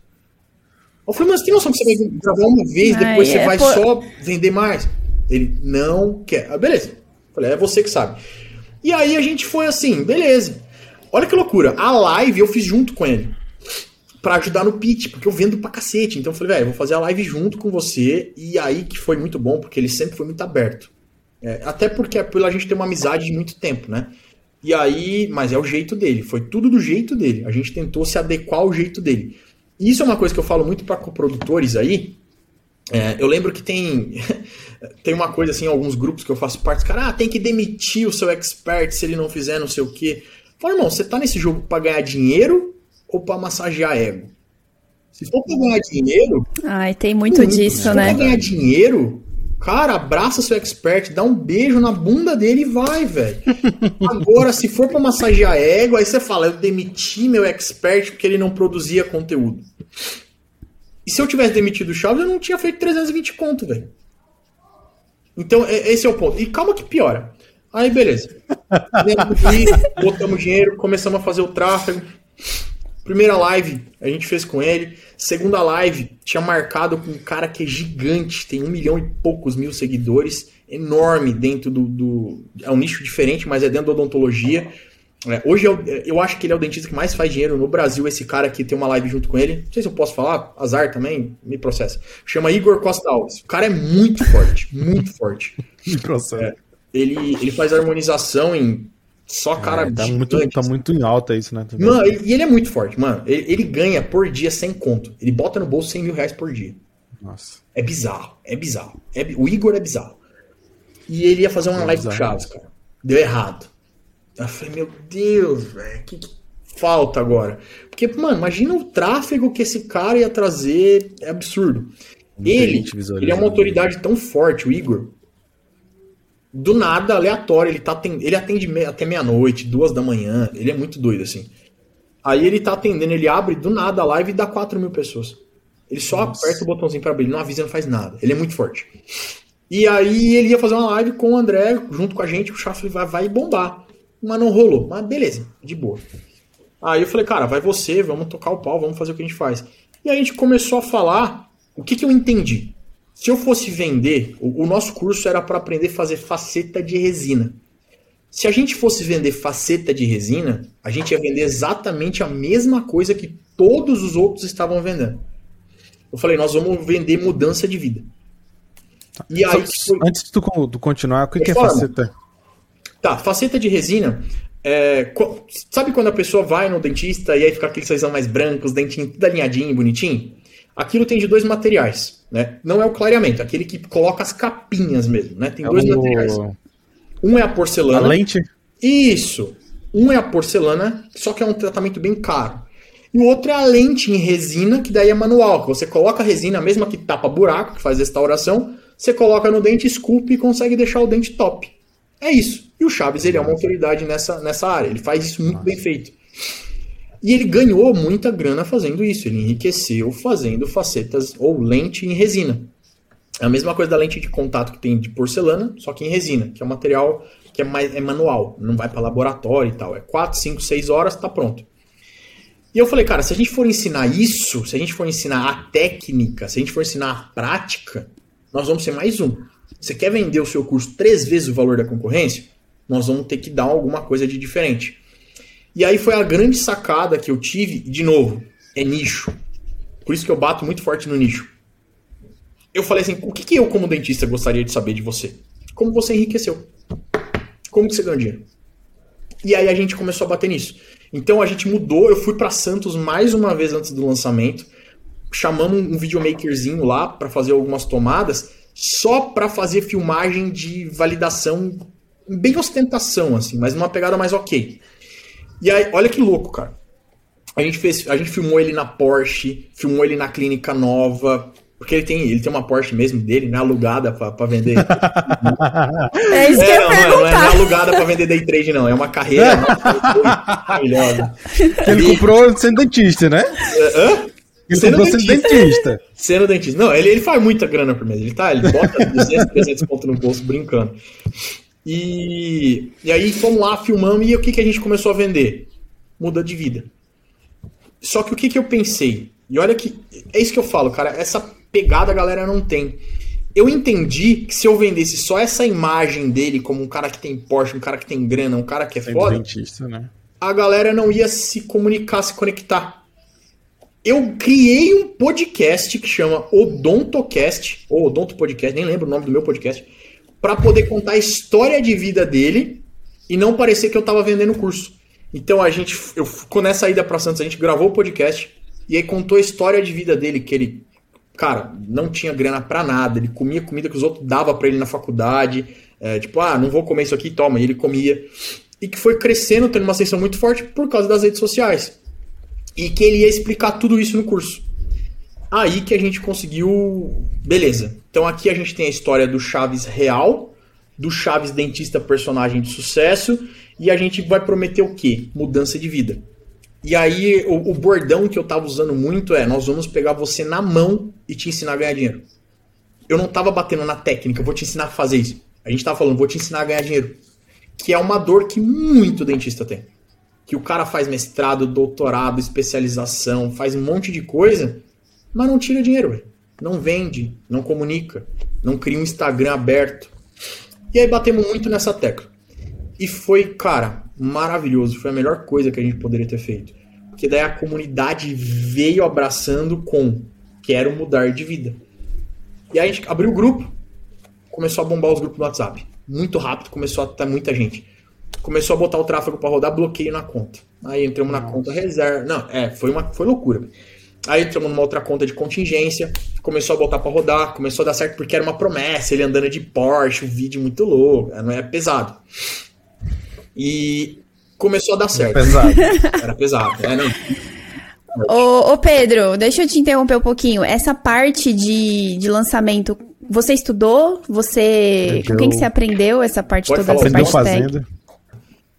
Eu falei, mas tem noção que você vai gravar uma vez, depois Ai, você é, vai pô... só vender mais? Ele não quer. Ah, beleza. Eu falei, é você que sabe. E aí a gente foi assim, beleza. Olha que loucura. A live eu fiz junto com ele. Para ajudar no pitch, porque eu vendo pra cacete. Então eu falei, velho, vou fazer a live junto com você. E aí que foi muito bom, porque ele sempre foi muito aberto. É, até porque é pela gente ter uma amizade de muito tempo, né? E aí, mas é o jeito dele, foi tudo do jeito dele. A gente tentou se adequar ao jeito dele. E isso é uma coisa que eu falo muito para coprodutores aí. É, eu lembro que tem <laughs> tem uma coisa assim, alguns grupos que eu faço parte, cara, ah, tem que demitir o seu expert se ele não fizer não sei o quê. Fala, irmão, você tá nesse jogo para ganhar dinheiro ou para massagear ego? Se for pra ganhar dinheiro. Ai, tem muito, muito disso, se né? Se for pra ganhar dinheiro, Cara, abraça seu expert, dá um beijo na bunda dele e vai, velho. <laughs> Agora, se for pra massagear ego, aí você fala, eu demiti meu expert porque ele não produzia conteúdo. E se eu tivesse demitido o Chaves, eu não tinha feito 320 conto, velho. Então, esse é o ponto. E calma que piora. Aí, beleza. <laughs> Botamos dinheiro, começamos a fazer o tráfego. Primeira live a gente fez com ele. Segunda live tinha marcado com um cara que é gigante, tem um milhão e poucos mil seguidores, enorme dentro do. do é um nicho diferente, mas é dentro da odontologia. É, hoje eu, eu acho que ele é o dentista que mais faz dinheiro no Brasil. Esse cara aqui tem uma live junto com ele. Não sei se eu posso falar, azar também, me processa. Chama Igor Costa Alves. O cara é muito forte, muito forte. <laughs> Me processa. É, ele, ele faz harmonização em só é, cara é, tá muito, tá muito em alta isso, né? Mano, ele, e ele é muito forte, mano. Ele, ele, ganha por dia sem conto. Ele bota no bolso 100 mil reais por dia. Nossa. É bizarro, é bizarro. É, o Igor é bizarro. E ele ia fazer uma é live com Chaves, cara. Deu errado. Eu falei, meu Deus, velho, que, que falta agora? Porque, mano, imagina o tráfego que esse cara ia trazer. É absurdo. Ele, ele é uma autoridade tão forte, o Igor, do nada, aleatório, ele, tá ele atende até meia-noite, duas da manhã, ele é muito doido, assim. Aí ele tá atendendo, ele abre do nada a live e dá 4 mil pessoas. Ele só Nossa. aperta o botãozinho para abrir, ele não avisa, não faz nada. Ele é muito forte. E aí ele ia fazer uma live com o André, junto com a gente, o Schaffler vai, vai bombar. Mas não rolou. Mas beleza, de boa. Aí eu falei, cara, vai você, vamos tocar o pau, vamos fazer o que a gente faz. E aí a gente começou a falar o que, que eu entendi. Se eu fosse vender, o, o nosso curso era para aprender a fazer faceta de resina. Se a gente fosse vender faceta de resina, a gente ia vender exatamente a mesma coisa que todos os outros estavam vendendo. Eu falei, nós vamos vender mudança de vida. E aí, foi... Antes de tu, continuar, o que, que é faceta? Tá, faceta de resina é, sabe quando a pessoa vai no dentista e aí fica aquele sorrisão mais branco, os dentinhos tudo alinhadinho, bonitinho? Aquilo tem de dois materiais, né? Não é o clareamento, aquele que coloca as capinhas mesmo, né? Tem é dois o... materiais. Um é a porcelana. A lente? Isso. Um é a porcelana, só que é um tratamento bem caro. E o outro é a lente em resina, que daí é manual, que você coloca a resina, mesma que tapa buraco, que faz restauração, você coloca no dente, esculpe e consegue deixar o dente top. É isso. E o Chaves, ele é uma autoridade nessa, nessa área, ele faz isso muito bem feito. E ele ganhou muita grana fazendo isso. Ele enriqueceu fazendo facetas ou lente em resina. É a mesma coisa da lente de contato que tem de porcelana, só que em resina, que é um material que é, mais, é manual, não vai para laboratório e tal. É 4, 5, 6 horas, tá pronto. E eu falei, cara, se a gente for ensinar isso, se a gente for ensinar a técnica, se a gente for ensinar a prática, nós vamos ser mais um. Você quer vender o seu curso três vezes o valor da concorrência? Nós vamos ter que dar alguma coisa de diferente. E aí foi a grande sacada que eu tive, de novo, é nicho. Por isso que eu bato muito forte no nicho. Eu falei assim, o que, que eu como dentista gostaria de saber de você? Como você enriqueceu? Como que você ganhou dinheiro? E aí a gente começou a bater nisso. Então a gente mudou, eu fui para Santos mais uma vez antes do lançamento, chamamos um videomakerzinho lá para fazer algumas tomadas, só para fazer filmagem de validação, bem ostentação assim, mas numa pegada mais ok. E aí, olha que louco, cara. A gente fez, a gente filmou ele na Porsche, filmou ele na clínica nova, porque ele tem, ele tem uma Porsche mesmo dele, né? Alugada pra, pra vender. <laughs> É isso que é, eu ia não, não, é, não é alugada pra vender day trade, não. É uma carreira maravilhosa. Que ele comprou sendo dentista, né? Hã? Ele Sendo comprou sendo dentista. dentista. Sendo dentista. Não, ele, ele faz muita grana por mês. Ele tá, ele bota 200, 300 pontos no bolso brincando. E, e aí fomos lá, filmamos, e o que, que a gente começou a vender? Muda de vida. Só que o que, que eu pensei? E olha que. É isso que eu falo, cara. Essa pegada a galera não tem. Eu entendi que se eu vendesse só essa imagem dele como um cara que tem Porsche, um cara que tem grana, um cara que é Sendo foda, dentista, né? a galera não ia se comunicar, se conectar. Eu criei um podcast que chama Odontocast, ou Odonto Podcast, nem lembro o nome do meu podcast, para poder contar a história de vida dele e não parecer que eu tava vendendo curso. Então a gente, eu, quando essa ida para Santos, a gente gravou o podcast e aí contou a história de vida dele, que ele, cara, não tinha grana pra nada, ele comia comida que os outros davam para ele na faculdade, é, tipo, ah, não vou comer isso aqui, toma, e ele comia e que foi crescendo, tendo uma ascensão muito forte por causa das redes sociais. E que ele ia explicar tudo isso no curso. Aí que a gente conseguiu. Beleza. Então aqui a gente tem a história do Chaves real, do Chaves dentista personagem de sucesso, e a gente vai prometer o quê? Mudança de vida. E aí o, o bordão que eu tava usando muito é: nós vamos pegar você na mão e te ensinar a ganhar dinheiro. Eu não tava batendo na técnica, eu vou te ensinar a fazer isso. A gente tava falando, vou te ensinar a ganhar dinheiro que é uma dor que muito dentista tem. Que o cara faz mestrado, doutorado, especialização, faz um monte de coisa, mas não tira dinheiro, véio. Não vende, não comunica, não cria um Instagram aberto. E aí batemos muito nessa tecla. E foi, cara, maravilhoso. Foi a melhor coisa que a gente poderia ter feito. Porque daí a comunidade veio abraçando com quero mudar de vida. E aí a gente abriu o grupo, começou a bombar os grupos no WhatsApp muito rápido, começou a ter muita gente. Começou a botar o tráfego para rodar, bloqueio na conta. Aí entramos na conta reserva. Não, é, foi uma foi loucura. Aí entramos numa outra conta de contingência, começou a botar para rodar, começou a dar certo porque era uma promessa, ele andando de Porsche, um vídeo muito louco, não é pesado. E começou a dar certo. Pesado. <laughs> Era pesado. Não. Ô, ô, Pedro, deixa eu te interromper um pouquinho. Essa parte de, de lançamento, você estudou? Você. Com quem que você aprendeu essa parte Pode toda? falar, Essa parte técnica? fazendo.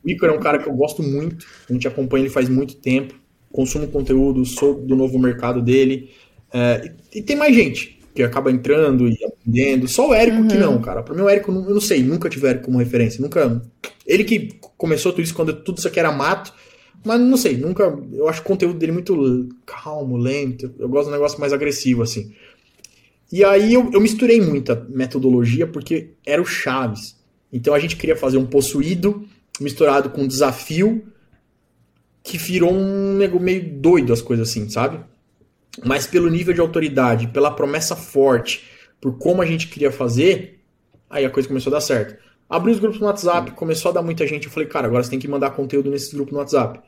O Ícaro é um cara que eu gosto muito, a gente acompanha ele faz muito tempo, consumo conteúdo, sou do novo mercado dele. É, e, e tem mais gente que acaba entrando e aprendendo. Só o Érico que não, cara. Pra mim, o Érico, eu não sei, nunca tive o Érico como referência. Nunca. Ele que começou tudo isso quando tudo isso aqui era mato. Mas não sei, nunca. Eu acho o conteúdo dele muito calmo, lento. Eu gosto de um negócio mais agressivo, assim. E aí eu, eu misturei muita metodologia porque era o Chaves. Então a gente queria fazer um possuído misturado com um desafio que virou um meio doido as coisas assim, sabe? Mas pelo nível de autoridade, pela promessa forte, por como a gente queria fazer, aí a coisa começou a dar certo. Abri os grupos no WhatsApp, começou a dar muita gente. Eu falei, cara, agora você tem que mandar conteúdo nesses grupos no WhatsApp.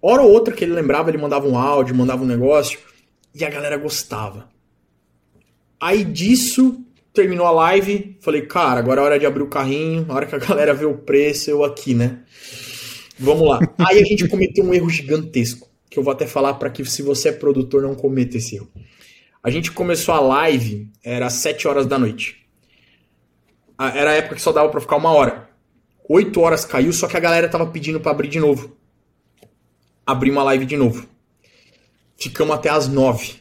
Hora ou outra que ele lembrava, ele mandava um áudio, mandava um negócio, e a galera gostava. Aí disso, terminou a live, falei, cara, agora é hora de abrir o carrinho, a hora que a galera vê o preço, eu aqui, né? Vamos lá. Aí a gente cometeu um erro gigantesco, que eu vou até falar para que se você é produtor não cometa esse erro. A gente começou a live, era 7 horas da noite. Era a época que só dava para ficar uma hora. 8 horas caiu, só que a galera tava pedindo para abrir de novo. Abri uma live de novo. Ficamos até as 9.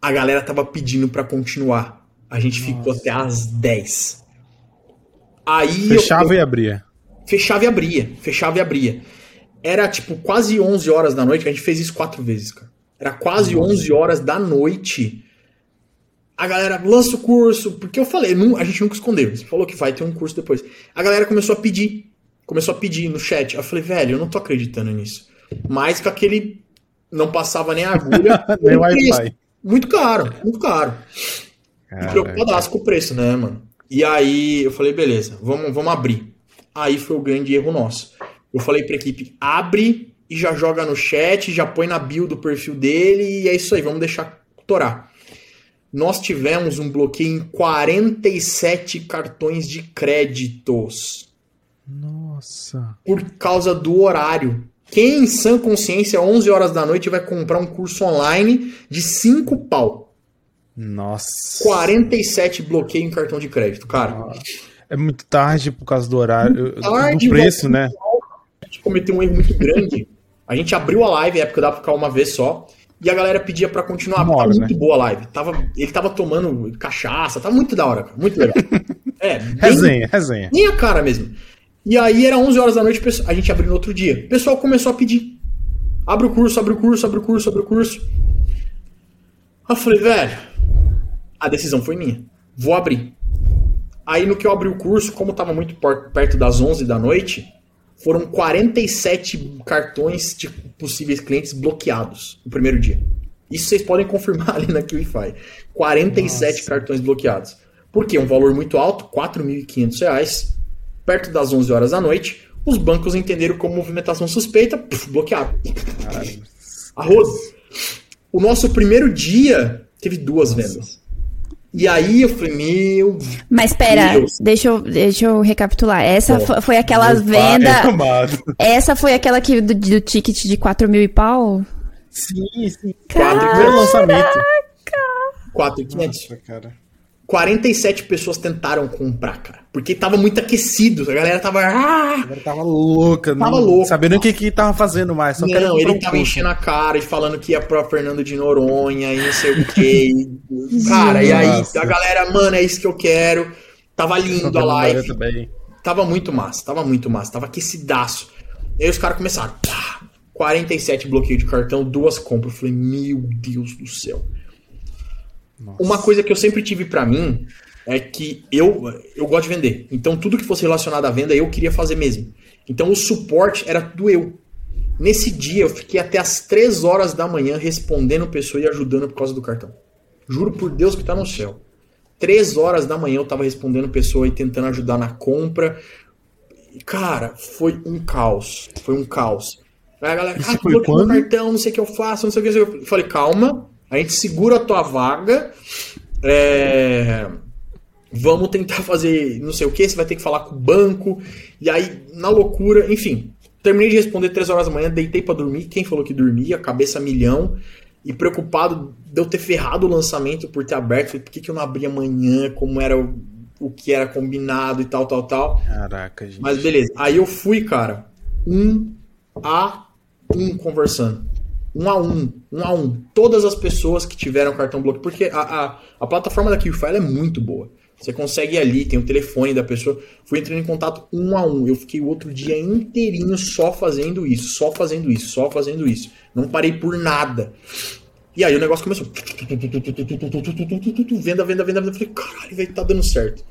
A galera tava pedindo para continuar. A gente ficou até as 10. Aí eu- Fechava e abria. Fechava e abria, fechava e abria. Era tipo quase 11 horas da noite, a gente fez isso quatro vezes, cara. Era quase 11 horas da noite. A galera lança o curso, porque eu falei, não, a gente nunca escondeu. Você falou que vai ter um curso depois. A galera começou a pedir. Começou a pedir no chat. Eu falei, velho, eu não tô acreditando nisso. Mais com aquele. Não passava nem agulha. <laughs> nem Wi-Fi. Muito caro, muito caro. Preocupadaço com o preço, né, mano? E aí eu falei, beleza, vamos, vamos abrir. Aí foi o grande erro nosso. Eu falei pra equipe, abre e já joga no chat, já põe na bio do perfil dele e é isso aí, vamos deixar torar. Nós tivemos um bloqueio em 47 cartões de créditos. Nossa. Por causa do horário. Quem em sã consciência, 11 horas da noite, vai comprar um curso online de 5 pau? Nossa. 47 bloqueio em cartão de crédito, cara. É muito tarde por causa do horário, tarde, do preço, né? A gente cometeu um erro muito grande. A gente abriu a live, época dava pra ficar uma vez só. E a galera pedia para continuar. Hora, tava muito né? boa a live. Tava, ele tava tomando cachaça, tava muito da hora, cara. Muito legal. <laughs> É, bem, resenha, resenha. Nem a cara mesmo. E aí era 11 horas da noite, a gente abriu no outro dia. O pessoal começou a pedir. Abre o curso, abre o curso, abre o curso, abre o curso. Eu falei, velho, a decisão foi minha. Vou abrir. Aí no que eu abri o curso, como tava muito perto das 11 da noite, foram 47 cartões de possíveis clientes bloqueados no primeiro dia. Isso vocês podem confirmar <laughs> ali na QIFI. 47 Nossa. cartões bloqueados. Por quê? Um valor muito alto, R$ 4.500, perto das 11 horas da noite. Os bancos entenderam como movimentação suspeita, puf, bloqueado. Arroz. O nosso primeiro dia teve duas Nossa. vendas. E aí eu falei, meu. Mas espera, deixa eu, deixa eu recapitular. Essa Bom, foi aquela venda. É essa foi aquela que do, do ticket de 4 mil e pau? Sim, sim. Caraca. Quatro lançamento. 4,500. cara. 47 pessoas tentaram comprar, cara. Porque tava muito aquecido. A galera tava. Ah! A galera tava louca, Tava não, louca. Sabendo o que, que tava fazendo mais. Só não, ele um tava enchendo a cara e falando que ia pro Fernando de Noronha e não sei o quê. <laughs> cara, e aí a galera, mano, é isso que eu quero. Tava lindo a live. Tava muito massa, tava muito massa, tava aquecidaço. E aí os caras começaram. Pá, 47 bloqueio de cartão, duas compras. Eu falei, meu Deus do céu. Nossa. Uma coisa que eu sempre tive para mim é que eu, eu gosto de vender. Então tudo que fosse relacionado à venda eu queria fazer mesmo. Então o suporte era tudo eu. Nesse dia eu fiquei até as 3 horas da manhã respondendo pessoa e ajudando por causa do cartão. Juro por Deus que tá no céu. 3 horas da manhã eu tava respondendo pessoa e tentando ajudar na compra. Cara, foi um caos. Foi um caos. Aí a galera, ah, coloquei meu cartão, não sei o que eu faço, não sei o que eu falei, calma, a gente segura a tua vaga. É, vamos tentar fazer não sei o que, você vai ter que falar com o banco. E aí, na loucura, enfim. Terminei de responder 3 horas da manhã, deitei para dormir. Quem falou que dormia? Cabeça milhão. E preocupado de eu ter ferrado o lançamento por ter aberto. Falei, por que, que eu não abri amanhã? Como era o, o que era combinado e tal, tal, tal. Caraca, gente. Mas beleza. Aí eu fui, cara, um a um conversando um a um, um a um, todas as pessoas que tiveram cartão bloqueado, porque a, a, a plataforma da QFile é muito boa. Você consegue ir ali, tem o telefone da pessoa. Fui entrando em contato um a um. Eu fiquei o outro dia inteirinho só fazendo isso, só fazendo isso, só fazendo isso. Não parei por nada. E aí o negócio começou. Venda, venda, venda, venda. Eu falei, caralho, velho, tá dando certo.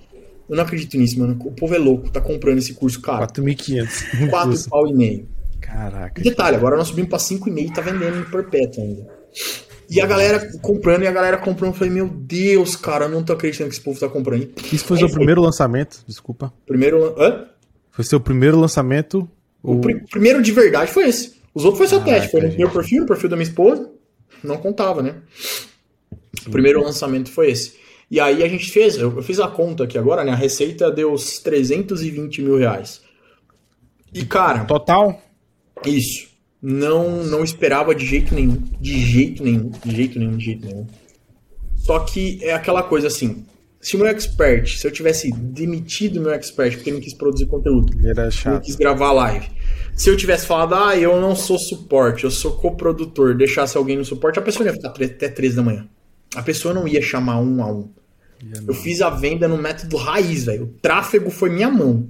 Eu não acredito nisso, mano. O povo é louco, tá comprando esse curso, cara. 4.500. 4 pau e meio. Caraca. E detalhe, agora nós subimos pra 5,5 e tá vendendo em perpétuo ainda. E a galera comprando, e a galera comprando. Eu falei, meu Deus, cara, eu não tô acreditando que esse povo tá comprando. Isso foi Aí, seu foi... primeiro lançamento? Desculpa. Primeiro. Hã? Foi seu primeiro lançamento? O pr primeiro de verdade foi esse. Os outros foi só teste. Foi no meu perfil, no perfil da minha esposa. Não contava, né? O primeiro lançamento foi esse. E aí a gente fez, eu, eu fiz a conta aqui agora, né? A receita deu uns 320 mil reais. E cara. Total? Isso. Não, não esperava de jeito nenhum. De jeito nenhum. De jeito nenhum, de jeito nenhum. Só que é aquela coisa assim. Se o meu expert, se eu tivesse demitido o meu expert porque não quis produzir conteúdo, Era chato. não quis gravar live. Se eu tivesse falado, ah, eu não sou suporte, eu sou coprodutor, deixasse alguém no suporte, a pessoa ia ficar até 3 da manhã. A pessoa não ia chamar um a um. Eu fiz a venda no método raiz, velho. O tráfego foi minha mão.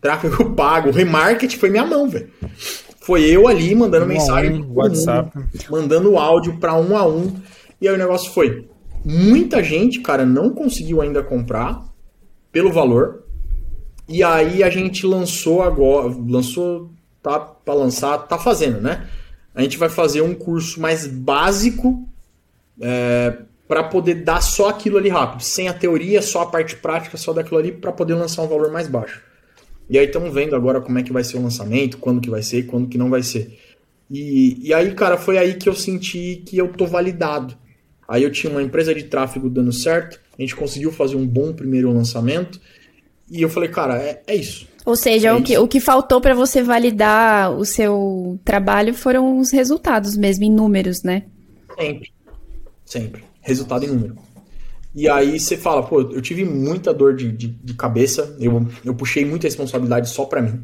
Tráfego <laughs> pago, o remarketing foi minha mão, velho. Foi eu ali mandando um mensagem um, WhatsApp, mundo, mandando áudio para um a um, e aí o negócio foi. Muita gente, cara, não conseguiu ainda comprar pelo valor. E aí a gente lançou agora, lançou, tá para lançar, tá fazendo, né? A gente vai fazer um curso mais básico é, para poder dar só aquilo ali rápido, sem a teoria, só a parte prática, só daquilo ali, para poder lançar um valor mais baixo. E aí estamos vendo agora como é que vai ser o lançamento, quando que vai ser e quando que não vai ser. E, e aí, cara, foi aí que eu senti que eu tô validado. Aí eu tinha uma empresa de tráfego dando certo, a gente conseguiu fazer um bom primeiro lançamento. E eu falei, cara, é, é isso. Ou seja, é o, que, o que faltou para você validar o seu trabalho foram os resultados mesmo, em números, né? Sempre. Sempre. Resultado em número. E aí você fala, pô, eu tive muita dor de, de, de cabeça, eu, eu puxei muita responsabilidade só para mim.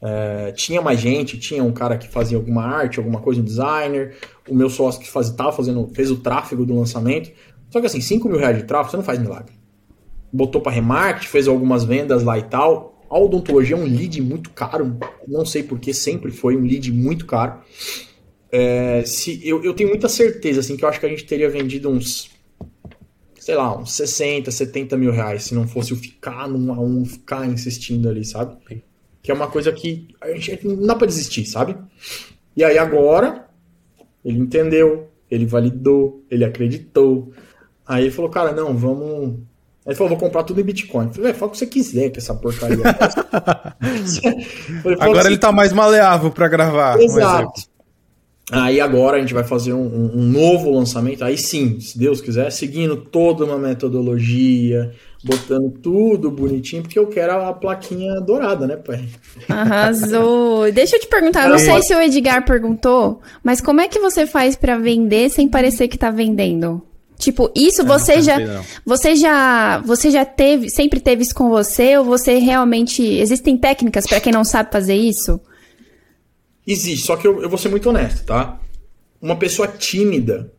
É, tinha mais gente, tinha um cara que fazia alguma arte, alguma coisa, um designer, o meu sócio que faz, tava fazendo, fez o tráfego do lançamento. Só que assim, 5 mil reais de tráfego, você não faz milagre. Botou para remarketing, fez algumas vendas lá e tal. A odontologia é um lead muito caro, não sei porque sempre foi um lead muito caro. É, se eu, eu tenho muita certeza assim que eu acho que a gente teria vendido uns sei lá, uns 60, 70 mil reais, se não fosse o ficar num a um, ficar insistindo ali, sabe? Que é uma coisa que a gente não dá pra desistir, sabe? E aí agora, ele entendeu, ele validou, ele acreditou. Aí ele falou, cara, não, vamos. Aí ele falou, vou comprar tudo em Bitcoin. Eu falei, fala o que você quiser com essa porcaria. <laughs> falei, agora ele tá mais maleável para gravar. Exato. Um Aí agora a gente vai fazer um, um, novo lançamento, aí sim, se Deus quiser, seguindo toda uma metodologia, botando tudo bonitinho, porque eu quero a plaquinha dourada, né, pai? Arrasou! <laughs> Deixa eu te perguntar, eu não sei se o Edgar perguntou, mas como é que você faz para vender sem parecer que tá vendendo? Tipo, isso você já, você já, você já teve, sempre teve isso com você ou você realmente existem técnicas para quem não sabe fazer isso? Existe, só que eu, eu vou ser muito honesto, tá? Uma pessoa tímida,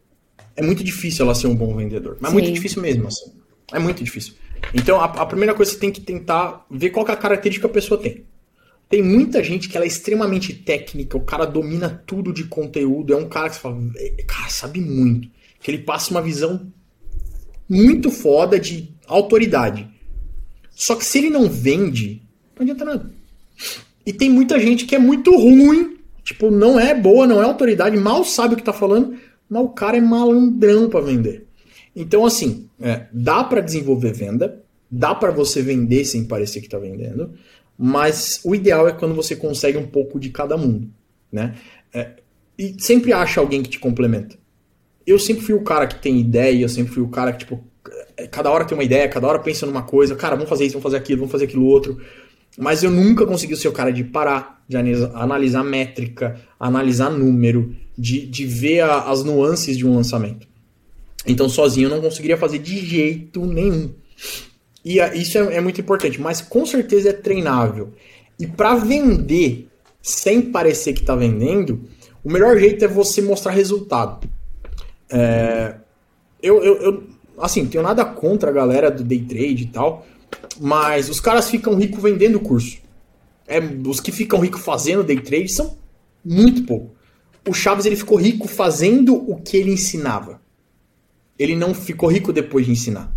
é muito difícil ela ser um bom vendedor. Mas é muito difícil mesmo, assim. É muito difícil. Então, a, a, primeira coisa que você tem que tentar ver qual é a característica que a pessoa tem. Tem muita gente que ela é extremamente técnica, o cara domina tudo de conteúdo, é um cara que você fala, cara, sabe muito. Que ele passa uma visão muito foda de autoridade. Só que se ele não vende, não adianta nada. E tem muita gente que é muito ruim Tipo, não é boa, não é autoridade, mal sabe o que tá falando, mas o cara é malandrão para vender. Então, assim, é, dá para desenvolver venda, dá para você vender sem parecer que tá vendendo, mas o ideal é quando você consegue um pouco de cada mundo, né? É, e sempre acha alguém que te complementa. Eu sempre fui o cara que tem ideia, eu sempre fui o cara que, tipo, é, cada hora tem uma ideia, cada hora pensa numa coisa, cara, vamos fazer isso, vamos fazer aquilo, vamos fazer aquilo outro. Mas eu nunca consegui ser o cara de parar, de analisar métrica, analisar número, de, de ver a, as nuances de um lançamento. Então, sozinho eu não conseguiria fazer de jeito nenhum. E a, isso é, é, muito importante, mas com certeza é treinável. E para vender sem parecer que está vendendo, o melhor jeito é você mostrar resultado. É, eu, eu, eu, assim, tenho nada contra a galera do day trade e tal, mas os caras ficam ricos vendendo o curso. É, os que ficam ricos fazendo day trade são muito pouco. O Chaves ele ficou rico fazendo o que ele ensinava. Ele não ficou rico depois de ensinar.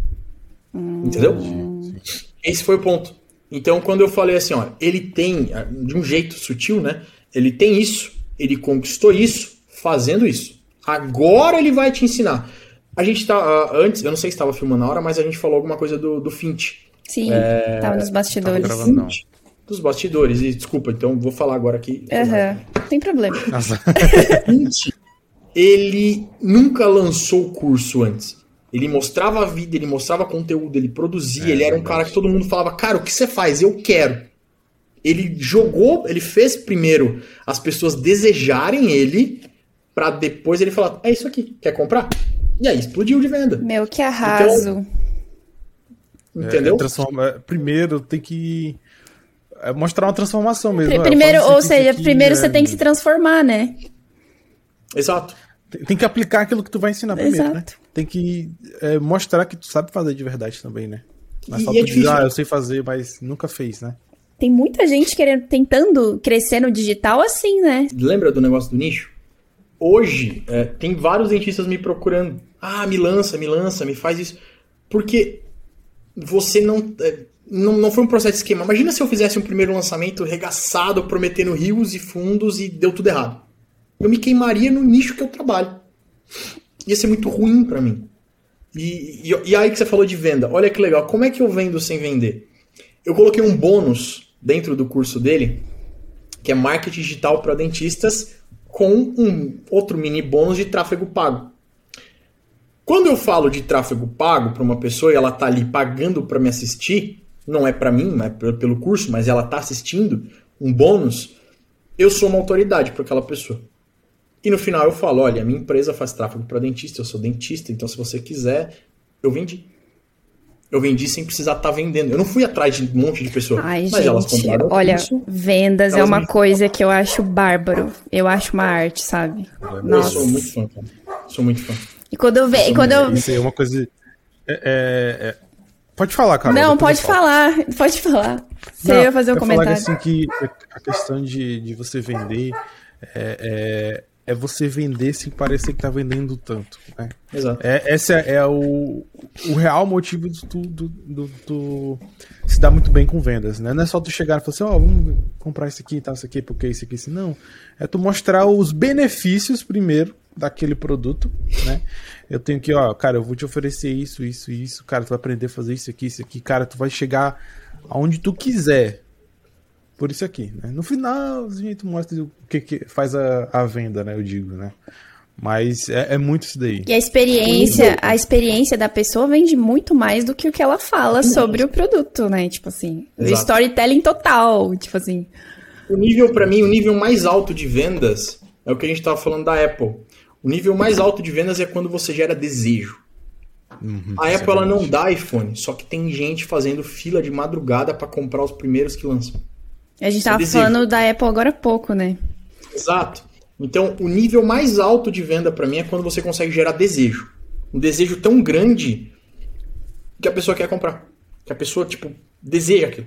Hum. Entendeu? Esse foi o ponto. Então, quando eu falei assim, ó, ele tem, de um jeito sutil, né? Ele tem isso, ele conquistou isso fazendo isso. Agora ele vai te ensinar. A gente tá. Uh, antes, eu não sei se estava filmando na hora, mas a gente falou alguma coisa do, do Fint. Sim, é... tava nos bastidores. Tava gravando, Dos bastidores, e desculpa, então vou falar agora aqui. Uhum. Tem problema. <laughs> Ele nunca lançou o curso antes. Ele mostrava a vida, ele mostrava conteúdo, ele produzia, é, ele era um cara que todo mundo falava, cara, o que você faz? Eu quero. Ele jogou, ele fez primeiro as pessoas desejarem ele, para depois ele falar, é isso aqui, quer comprar? E aí explodiu de venda. Meu, que arraso. Então, entendeu? É, é, primeiro tem que é, mostrar uma transformação mesmo. Né? Primeiro, ou seja, primeiro você tem que se transformar, né? Exato. Tem, tem, que aplicar aquilo que tu vai ensinar primeiro, Exato. né? Tem que é, mostrar que tu sabe fazer de verdade também, né? Mas só é dizer, ah, eu sei fazer, mas nunca fez, né? Tem muita gente querendo, tentando crescer no digital assim, né? Lembra do negócio do nicho? hoje é, tem vários dentistas me procurando. Ah, me lança, me lança, me faz isso. Porque você não. É, não, não foi um processo de esquema. Imagina se eu fizesse um primeiro lançamento regaçado, prometendo rios e fundos e deu tudo errado. Eu me queimaria no nicho que eu trabalho. Ia ser muito ruim para mim. E, e, e, aí que você falou de venda. Olha que legal. Como é que eu vendo sem vender? Eu coloquei um bônus dentro do curso dele, que é marketing digital para dentistas, com um outro mini bônus de tráfego pago. Quando eu falo de tráfego pago para uma pessoa e ela está ali pagando para me assistir, não é para mim, não é pelo curso, mas ela está assistindo um bônus, eu sou uma autoridade para aquela pessoa. E no final eu falo, olha, minha empresa faz tráfego para dentista, eu sou dentista, então se você quiser, eu vendi. Eu vendi sem precisar estar tá vendendo. Eu não fui atrás de um monte de pessoas. Ai, mas gente, elas compraram. Olha, isso, vendas é uma coisa que eu acho bárbaro. Eu acho uma arte, sabe? Eu Nossa. sou muito fã, cara. Sou muito fã. E quando eu vejo. Quando eu... Isso aí é uma coisa. É, é, é... Pode falar, cara. Não, pode falar. <laughs> Pode falar. Você não, ia fazer um comentário. Falar assim que a questão de, de você vender é, é é você vender sem parecer que tá vendendo tanto. Né? Exato. É, esse é, é, o, o real motivo do, do, do, do, se dar muito bem com vendas, né? Não é só tu chegar e falar assim, ó, oh, vamos comprar isso aqui e tal, isso aqui, porque isso aqui, assim. Não. É tu mostrar os benefícios primeiro daquele produto, né? Eu tenho que, ó, cara, eu vou te oferecer isso, isso, isso, cara, tu vai aprender a fazer isso aqui, isso aqui, cara, tu vai chegar aonde tu quiser, por isso aqui, né? No final, a gente mostra o que, que faz a, a venda, né? Eu digo, né? Mas é, é, muito isso daí. E a experiência, a experiência da pessoa vende muito mais do que o que ela fala sobre o produto, né? Tipo assim, Exato. storytelling total, tipo assim. O nível para mim, o nível mais alto de vendas é o que a gente tava falando da Apple. O nível mais alto de vendas é quando você gera desejo. Uhum, a Apple ela não dá iPhone, só que tem gente fazendo fila de madrugada para comprar os primeiros que lançam. A gente tava desejo. falando da Apple agora há pouco, né? Exato. Então, o nível mais alto de venda para mim é quando você consegue gerar desejo. Um desejo tão grande que a pessoa quer comprar. Que a pessoa, tipo, deseja aquilo.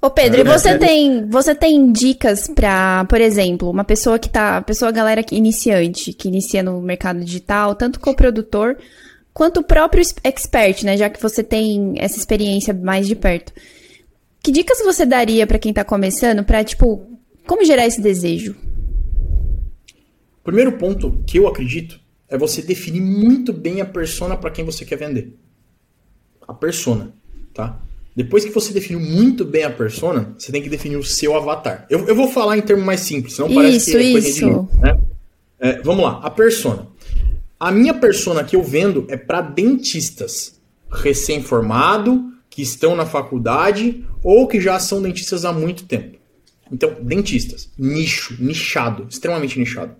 Ô Pedro, e você tem, você tem dicas para, por exemplo, uma pessoa que tá, pessoa galera que iniciante, que inicia no mercado digital, tanto com o produtor quanto o próprio expert, né, já que você tem essa experiência mais de perto. Que dicas você daria para quem tá começando para, tipo, como gerar esse desejo? O primeiro ponto que eu acredito é você definir muito bem a persona para quem você quer vender. A persona, tá? Depois que você definiu muito bem a persona, você tem que definir o seu avatar. Eu, eu vou falar em termos mais simples, senão parece isso, que é coisa isso. de né? É, vamos lá, a persona. A minha persona que eu vendo é para dentistas recém-formado, que estão na faculdade ou que já são dentistas há muito tempo. Então, dentistas, nicho, nichado, extremamente nichado.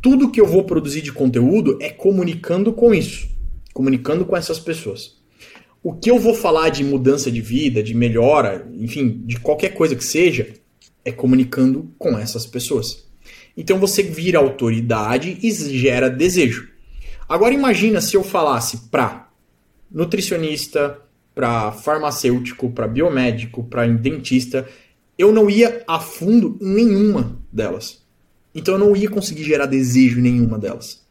Tudo que eu vou produzir de conteúdo é comunicando com isso, comunicando com essas pessoas. O que eu vou falar de mudança de vida, de melhora, enfim, de qualquer coisa que seja, é comunicando com essas pessoas. Então você vira autoridade e gera desejo. Agora imagina se eu falasse para nutricionista, para farmacêutico, para biomédico, para dentista, eu não ia a fundo em nenhuma delas. Então eu não ia conseguir gerar desejo em nenhuma delas.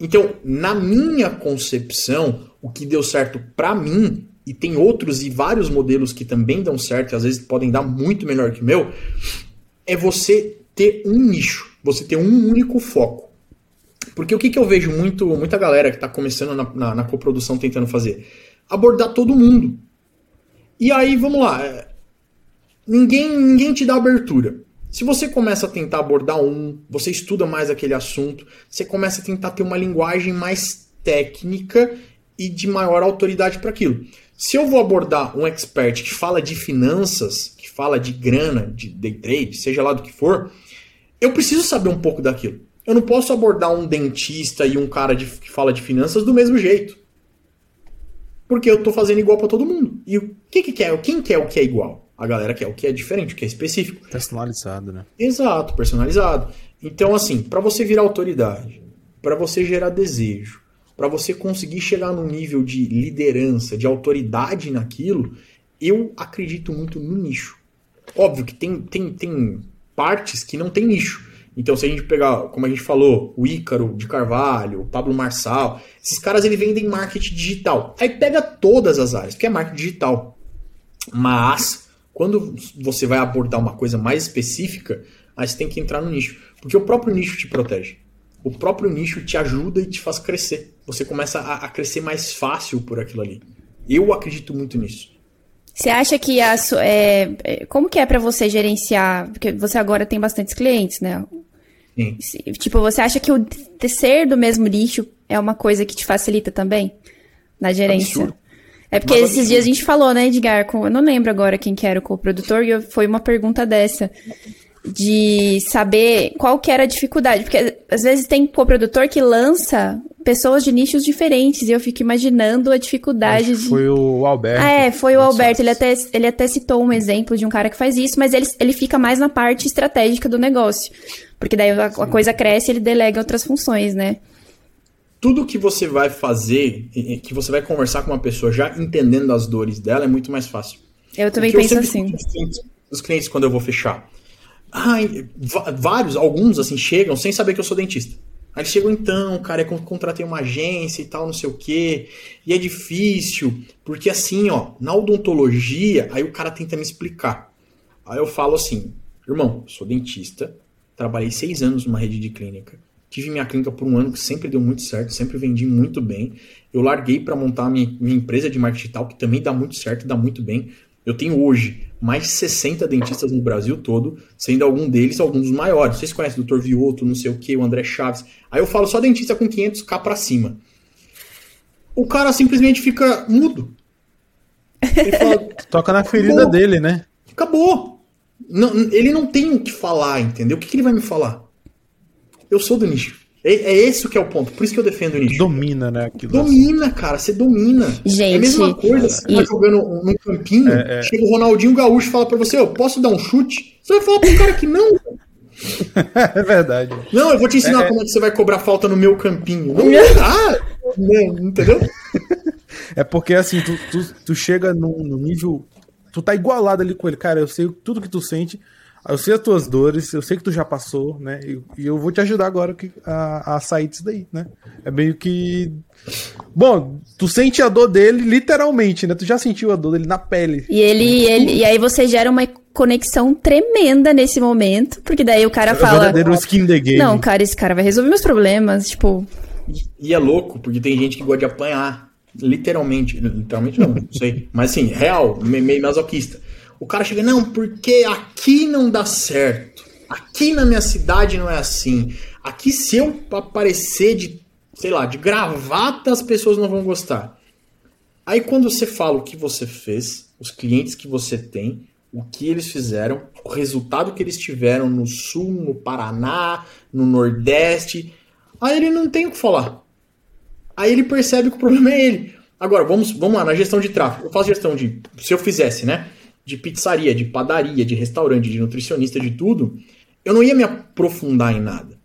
Então, na minha concepção, o que deu certo para mim, e tem outros e vários modelos que também dão certo, e às vezes podem dar muito melhor que o meu, é você ter um nicho, você ter um único foco. Porque o que, que eu vejo muito, muita galera que está começando na, na, na coprodução tentando fazer? abordar todo mundo. E aí, vamos lá. É, ninguém, ninguém te dá abertura. Se você começa a tentar abordar um, você estuda mais aquele assunto, você começa a tentar ter uma linguagem mais técnica e de maior autoridade para aquilo. Se eu vou abordar um expert que fala de finanças, que fala de grana, de day trade, seja lá do que for, eu preciso saber um pouco daquilo. Eu não posso abordar um dentista e um cara de, que fala de finanças do mesmo jeito. Porque eu tô fazendo igual para todo mundo. E o que que quer? Quem quer o que é igual? A galera quer o que é diferente, o que é específico. Personalizado, né? Exato, personalizado. Então, assim, para você virar autoridade, para você gerar desejo, para você conseguir chegar num nível de liderança, de autoridade naquilo, eu acredito muito no nicho. Óbvio que tem, tem, tem partes que não tem nicho. Então, se a gente pegar, como a gente falou, o Ícaro de Carvalho, o Pablo Marçal, esses caras ele vendem marketing digital. Aí pega todas as áreas, porque é marketing digital. Mas, quando você vai abordar uma coisa mais específica, aí você tem que entrar no nicho. Porque o próprio nicho te protege. O próprio nicho te ajuda e te faz crescer. Você começa a, a crescer mais fácil por aquilo ali. Eu acredito muito nisso. Você acha que a é, é, como que é para você gerenciar? Porque você agora tem bastantes clientes, né? Sim. Tipo, você acha que o ser do mesmo nicho é uma coisa que te facilita também na gerência? Absurdo. É porque Mas esses absurdo. dias a gente falou, né, Edgar? Com, eu não lembro agora quem que era o co-produtor e foi uma pergunta dessa de saber qual que era a dificuldade. Porque às vezes tem coprodutor que lança pessoas de nichos diferentes e eu fico imaginando a dificuldade de... Foi o Alberto. Ah, é, foi o Alberto. Ele até, ele até citou um exemplo de um cara que faz isso, mas ele, ele fica mais na parte estratégica do negócio. Porque daí a, a coisa cresce e ele delega outras funções, né? Tudo que você vai fazer, que você vai conversar com uma pessoa já entendendo as dores dela, é muito mais fácil. Eu também penso eu assim. Os clientes, quando eu vou fechar Ai, vários, alguns, assim, chegam sem saber que eu sou dentista. Aí eles chegam, então, cara, eu contratei uma agência e tal, não sei o quê. E é difícil, porque assim, ó, na odontologia, aí o cara tenta me explicar. Aí eu falo assim, irmão, sou dentista, trabalhei seis anos numa rede de clínica, tive minha clínica por um ano que sempre deu muito certo, sempre vendi muito bem. Eu larguei para montar minha, minha empresa de marketing tal, que também dá muito certo, dá muito bem. Eu tenho hoje mais de 60 dentistas no Brasil todo, sendo algum deles alguns dos maiores. Vocês conhecem o Dr. Vioto, não sei o que, o André Chaves. Aí eu falo só dentista com 500k para cima. O cara simplesmente fica mudo. Fala, <laughs> Toca na ferida acabou. dele, né? Acabou. Não, ele não tem o que falar, entendeu? O que, que ele vai me falar? Eu sou do nicho. É, é esse que é o ponto. Por isso que eu defendo o nicho. Domina, né? Aquilo domina, cara. Você domina. Gente, é a mesma coisa. Você tá jogando no campinho, é, é. chega o Ronaldinho Gaúcho e fala pra você: Eu posso dar um chute? Você vai falar pro cara que não. <laughs> é verdade. Não, eu vou te ensinar é, é. como é que você vai cobrar falta no meu campinho. Não ah, entendeu? <laughs> É porque assim, tu, tu, tu chega num, num nível. Tu tá igualado ali com ele, cara. Eu sei tudo que tu sente eu sei as tuas dores, eu sei que tu já passou, né? E, e eu vou te ajudar agora a, a, sair disso daí, né? É meio que. Bom, tu sente a dor dele literalmente, né? Tu já sentiu a dor dele na pele. E ele, ele e aí você gera uma conexão tremenda nesse momento, porque daí o cara é fala. verdadeiro skin the game. Não, cara, esse cara vai resolver meus problemas, tipo. E é louco, porque tem gente que gosta de apanhar. Literalmente. Literalmente não, não sei. Mas assim, real, meio masoquista. O cara chega, não, porque aqui não dá certo. Aqui na minha cidade não é assim. Aqui, se eu aparecer de, sei lá, de gravata, as pessoas não vão gostar. Aí, quando você fala o que você fez, os clientes que você tem, o que eles fizeram, o resultado que eles tiveram no Sul, no Paraná, no Nordeste, aí ele não tem o que falar. Aí ele percebe que o problema é ele. Agora, vamos, vamos lá, na gestão de tráfego. Eu faço gestão de. Se eu fizesse, né? De pizzaria, de padaria, de restaurante, de nutricionista, de tudo, eu não ia me aprofundar em nada.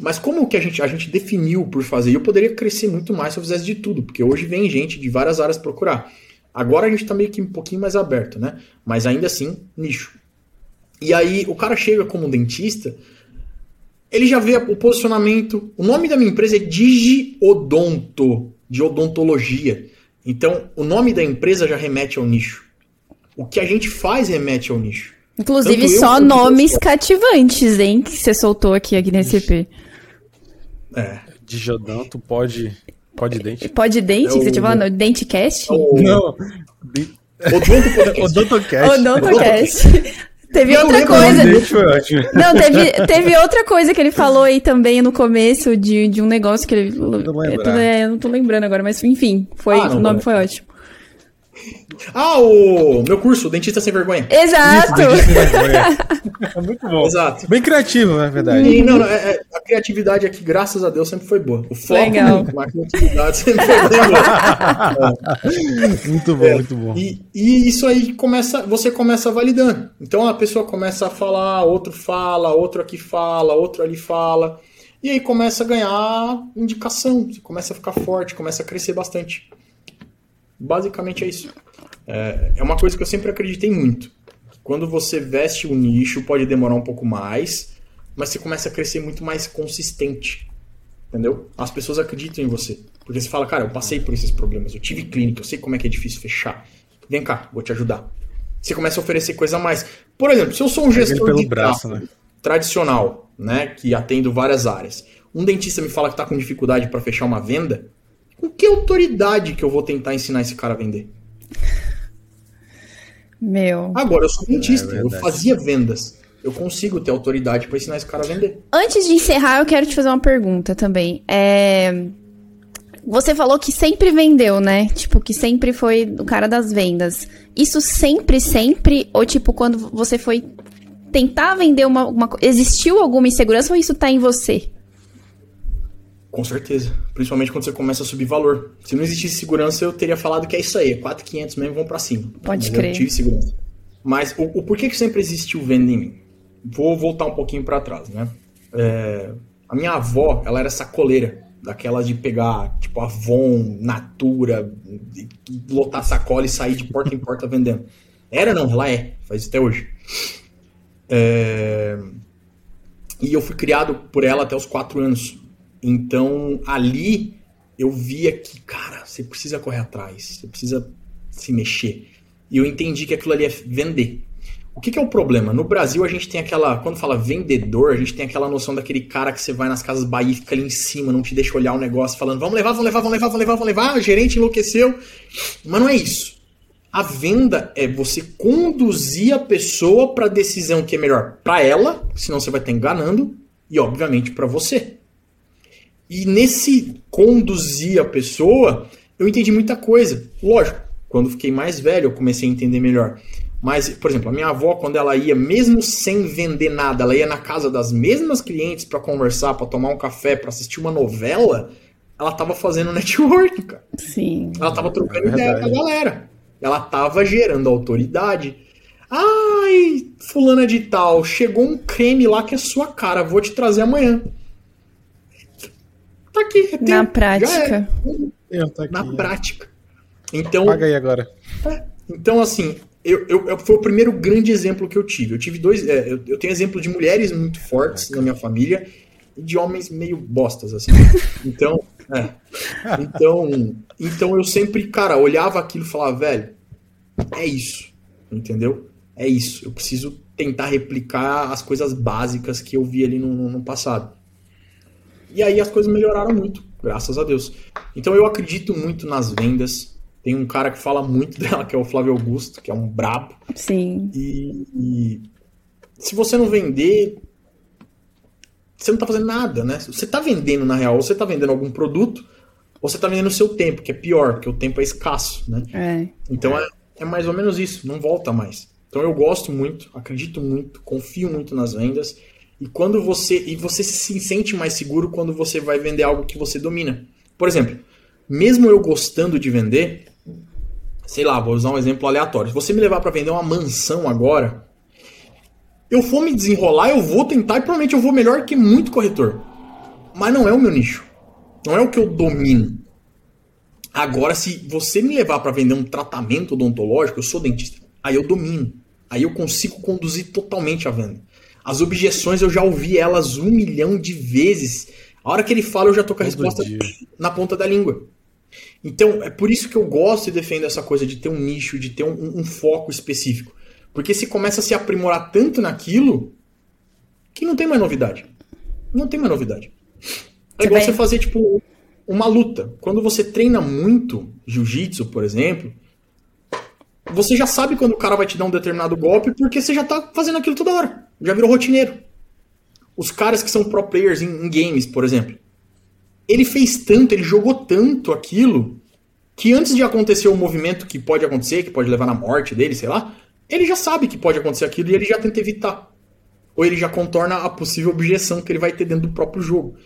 Mas como que a gente, a gente definiu por fazer, eu poderia crescer muito mais se eu fizesse de tudo, porque hoje vem gente de várias áreas procurar. Agora a gente está meio que um pouquinho mais aberto, né? Mas ainda assim, nicho. E aí o cara chega como dentista, ele já vê o posicionamento. O nome da minha empresa é Digiodonto, de odontologia. Então, o nome da empresa já remete ao nicho o que a gente faz remete ao nicho. Inclusive, só nomes cativantes, hein, que você soltou aqui, aqui nesse EP. É. Tu pode. Pode dente. Pode dente? É o... Você tinha falado Dentecast? É o... Não. Odontocast. Odontocast. Teve outra coisa. Não, teve, teve outra coisa que ele falou aí também no começo de, de um negócio que ele. Não é, eu não tô lembrando agora, mas enfim, foi, ah, o nome foi ótimo. <laughs> Ah, o meu curso, Dentista Sem Vergonha. Exato! Isso, sem vergonha. É <laughs> muito bom. Exato. Bem criativo, na verdade. E, não, não, é, é, a criatividade aqui, graças a Deus, sempre foi boa. O foco Legal. a criatividade sempre foi boa. É. <laughs> Muito bom, é. muito bom. E, e, isso aí começa, você começa validando. Então a pessoa começa a falar, outro fala, outro aqui fala, outro ali fala. E aí começa a ganhar indicação, você começa a ficar forte, começa a crescer bastante. Basicamente é isso. É, é uma coisa que eu sempre acreditei muito. Quando você veste o nicho, pode demorar um pouco mais, mas você começa a crescer muito mais consistente. Entendeu? As pessoas acreditam em você. Porque você fala, cara, eu passei por esses problemas, eu tive clínica, eu sei como é que é difícil fechar. Vem cá, vou te ajudar. Você começa a oferecer coisa a mais. Por exemplo, se eu sou um gestor de braço, né? tradicional, né, que atendo várias áreas, um dentista me fala que está com dificuldade para fechar uma venda, com que autoridade que eu vou tentar ensinar esse cara a vender? Meu. Agora, eu sou dentista, é eu fazia vendas. Eu consigo ter autoridade para ensinar esse cara a vender. Antes de encerrar, eu quero te fazer uma pergunta também. É... Você falou que sempre vendeu, né? Tipo, que sempre foi o cara das vendas. Isso sempre, sempre? Ou, tipo, quando você foi tentar vender uma, uma existiu alguma insegurança ou isso tá em você? Com certeza. Principalmente quando você começa a subir valor. Se não existisse segurança, eu teria falado que é isso aí. 4,500 mesmo, vão para cima. Pode Mas crer. Eu tive segurança. Mas o, o porquê que sempre existiu venda em mim? Vou voltar um pouquinho para trás, né? É, a minha avó, ela era sacoleira. Daquelas de pegar, tipo, Avon, Natura, lotar sacola e sair de porta em porta <laughs> vendendo. Era não, ela é. Faz até hoje. É... E eu fui criado por ela até os quatro anos. Então, ali eu via que, cara, você precisa correr atrás, você precisa se mexer. E eu entendi que aquilo ali é vender. O que, que, é o problema? No Brasil a gente tem aquela. Quando fala vendedor, a gente tem aquela noção daquele cara que você vai nas casas Bahia e fica ali em cima, não te deixa olhar o negócio, falando: vamos levar, vamos levar, vamos levar, vamos levar, vamos levar. O gerente enlouqueceu. Mas não é isso. A venda é você conduzir a pessoa para a decisão que é melhor para ela, senão você vai estar enganando, e obviamente para você. E nesse conduzir a pessoa, eu entendi muita coisa. Lógico, quando fiquei mais velho, eu comecei a entender melhor. Mas, por exemplo, a minha avó, quando ela ia, mesmo sem vender nada, ela ia na casa das mesmas clientes para conversar, para tomar um café, para assistir uma novela, ela tava fazendo <laughs> network, cara. Sim. Ela tava trocando é ideia com a galera. Ela tava gerando autoridade. Ai, fulana de tal, chegou um creme lá que é sua cara, vou te trazer amanhã. Tá aqui. É Na prática. É. Tá aqui, Na é. prática. Então. Paga aí agora. É, então, assim, eu, eu, eu, foi o primeiro grande exemplo que eu tive. Eu tive dois. É, eu, eu, tenho exemplo de mulheres muito fortes na minha família e de homens meio bostas, assim. <laughs> Então, é. Então, então eu sempre, cara, olhava aquilo e falava, velho, é isso. Entendeu? É isso. Eu preciso tentar replicar as coisas básicas que eu vi ali no, no passado. E aí as coisas melhoraram muito, graças a Deus. Então eu acredito muito nas vendas. Tem um cara que fala muito <laughs> dela, que é o Flávio Augusto, que é um brabo. Sim. E, e se você não vender, você não tá fazendo nada, né? Você tá vendendo, na real, ou você tá vendendo algum produto, ou você tá vendendo o seu tempo, que é pior, porque o tempo é escasso, né? É. Então é, é mais ou menos isso, não volta mais. Então eu gosto muito, acredito muito, confio muito nas vendas. E quando você e você se sente mais seguro quando você vai vender algo que você domina. Por exemplo, mesmo eu gostando de vender, sei lá, vou usar um exemplo aleatório. Se você me levar para vender uma mansão agora, eu for me desenrolar, eu vou tentar e provavelmente eu vou melhor que muito corretor. Mas não é o meu nicho. Não é o que eu domino. Agora, se você me levar para vender um tratamento odontológico, eu sou dentista. Aí eu domino. Aí eu consigo conduzir totalmente a venda. As objeções eu já ouvi elas um milhão de vezes. A hora que ele fala, eu já tô com a Todo resposta dia. na ponta da língua. Então, é por isso que eu gosto e defendo essa coisa de ter um nicho, de ter um, um foco específico. Porque se começa a se aprimorar tanto naquilo que não tem mais novidade. Não tem mais novidade. É igual você fazer, tipo, uma luta. Quando você treina muito jiu-jitsu, por exemplo, você já sabe quando o cara vai te dar um determinado golpe porque você já tá fazendo aquilo toda hora. Já virou rotineiro. Os caras que são pro players em, em games, por exemplo. Ele fez tanto, ele jogou tanto aquilo, que antes de acontecer o movimento que pode acontecer, que pode levar na morte dele, sei lá, ele já sabe que pode acontecer aquilo e ele já tenta evitar. Ou ele já contorna a possível objeção que ele vai ter dentro do próprio jogo.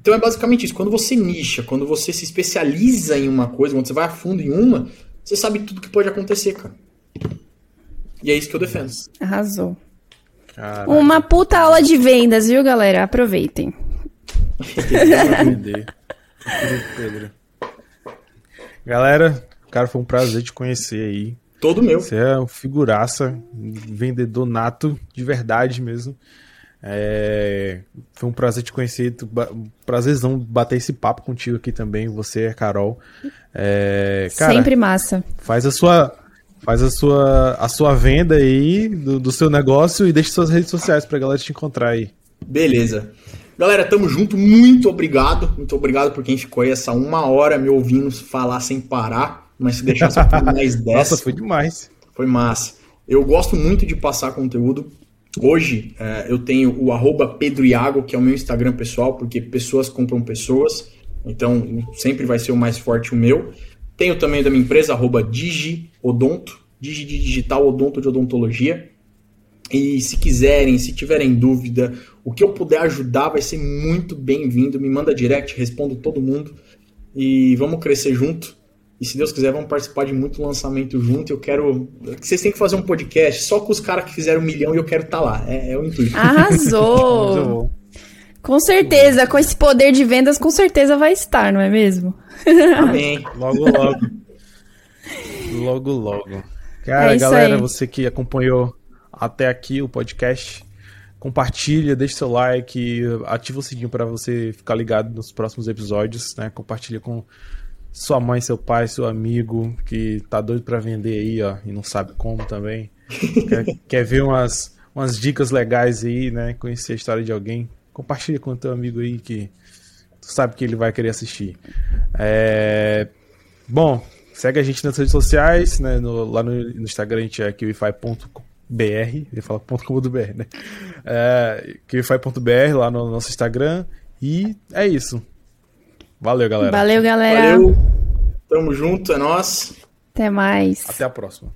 Então é basicamente isso. Quando você nicha, quando você se especializa em uma coisa, quando você vai a fundo em uma, você sabe tudo que pode acontecer, cara. E é isso que eu defendo. Arrasou. Caraca. Uma puta aula de vendas, viu, galera? Aproveitem. Pedro. Galera, cara, foi um prazer te conhecer aí. Todo meu. Você é um figuraça, um vendedor nato, de verdade mesmo. É, foi um prazer te conhecer, prazerzão bater esse papo contigo aqui também, você, Carol. É, cara, Sempre massa. Faz a sua, faz a sua, a sua venda aí do, do seu negócio e deixe suas redes sociais pra galera te encontrar aí. Beleza. Galera, tamo junto. Muito obrigado. Muito obrigado por quem ficou aí essa uma hora me ouvindo falar sem parar. Mas se deixar só por mais 10. Nossa, foi demais. Foi massa. Eu gosto muito de passar conteúdo. Hoje é, eu tenho o arroba Pedro Iago, que é o meu Instagram pessoal, porque pessoas compram pessoas. Então sempre vai ser o mais forte o meu. Tenho também da minha empresa, arroba DigiOdonto, Digi Digital Odonto de Odontologia. E se quiserem, se tiverem dúvida, o que eu puder ajudar vai ser muito bem-vindo. Me manda direct, respondo todo mundo. E vamos crescer junto. E se Deus quiser, vamos participar de muito lançamento junto. Eu quero. Vocês têm que fazer um podcast só com os caras que fizeram um milhão e eu quero estar tá lá. É, é o intuito. <laughs> Arrasou! com certeza, com esse poder de vendas, com certeza vai estar, não é mesmo? <laughs> Amém. logo, logo. logo, logo. Cara, é galera, aí. você que acompanhou até aqui o podcast. Compartilha, deixa seu like, ativa o sininho para você ficar ligado nos próximos episódios, né? Compartilha com sua mãe, seu pai, seu amigo que tá doido para vender aí, ó, e não sabe como também. <laughs> quer, quer, ver umas, umas dicas legais aí, né? Conhecer a história de alguém. Compartilha com o teu amigo aí que tu sabe que ele vai querer assistir. É... Bom, segue a gente nas redes sociais, né? No, lá no, no Instagram a gente é kiwify.com BR, ele fala ponto como do BR, né? É, QFI.br lá no nosso Instagram. E é isso. Valeu, galera. Valeu, galera. Valeu. Tamo junto, é nós. Até mais. Até a próxima.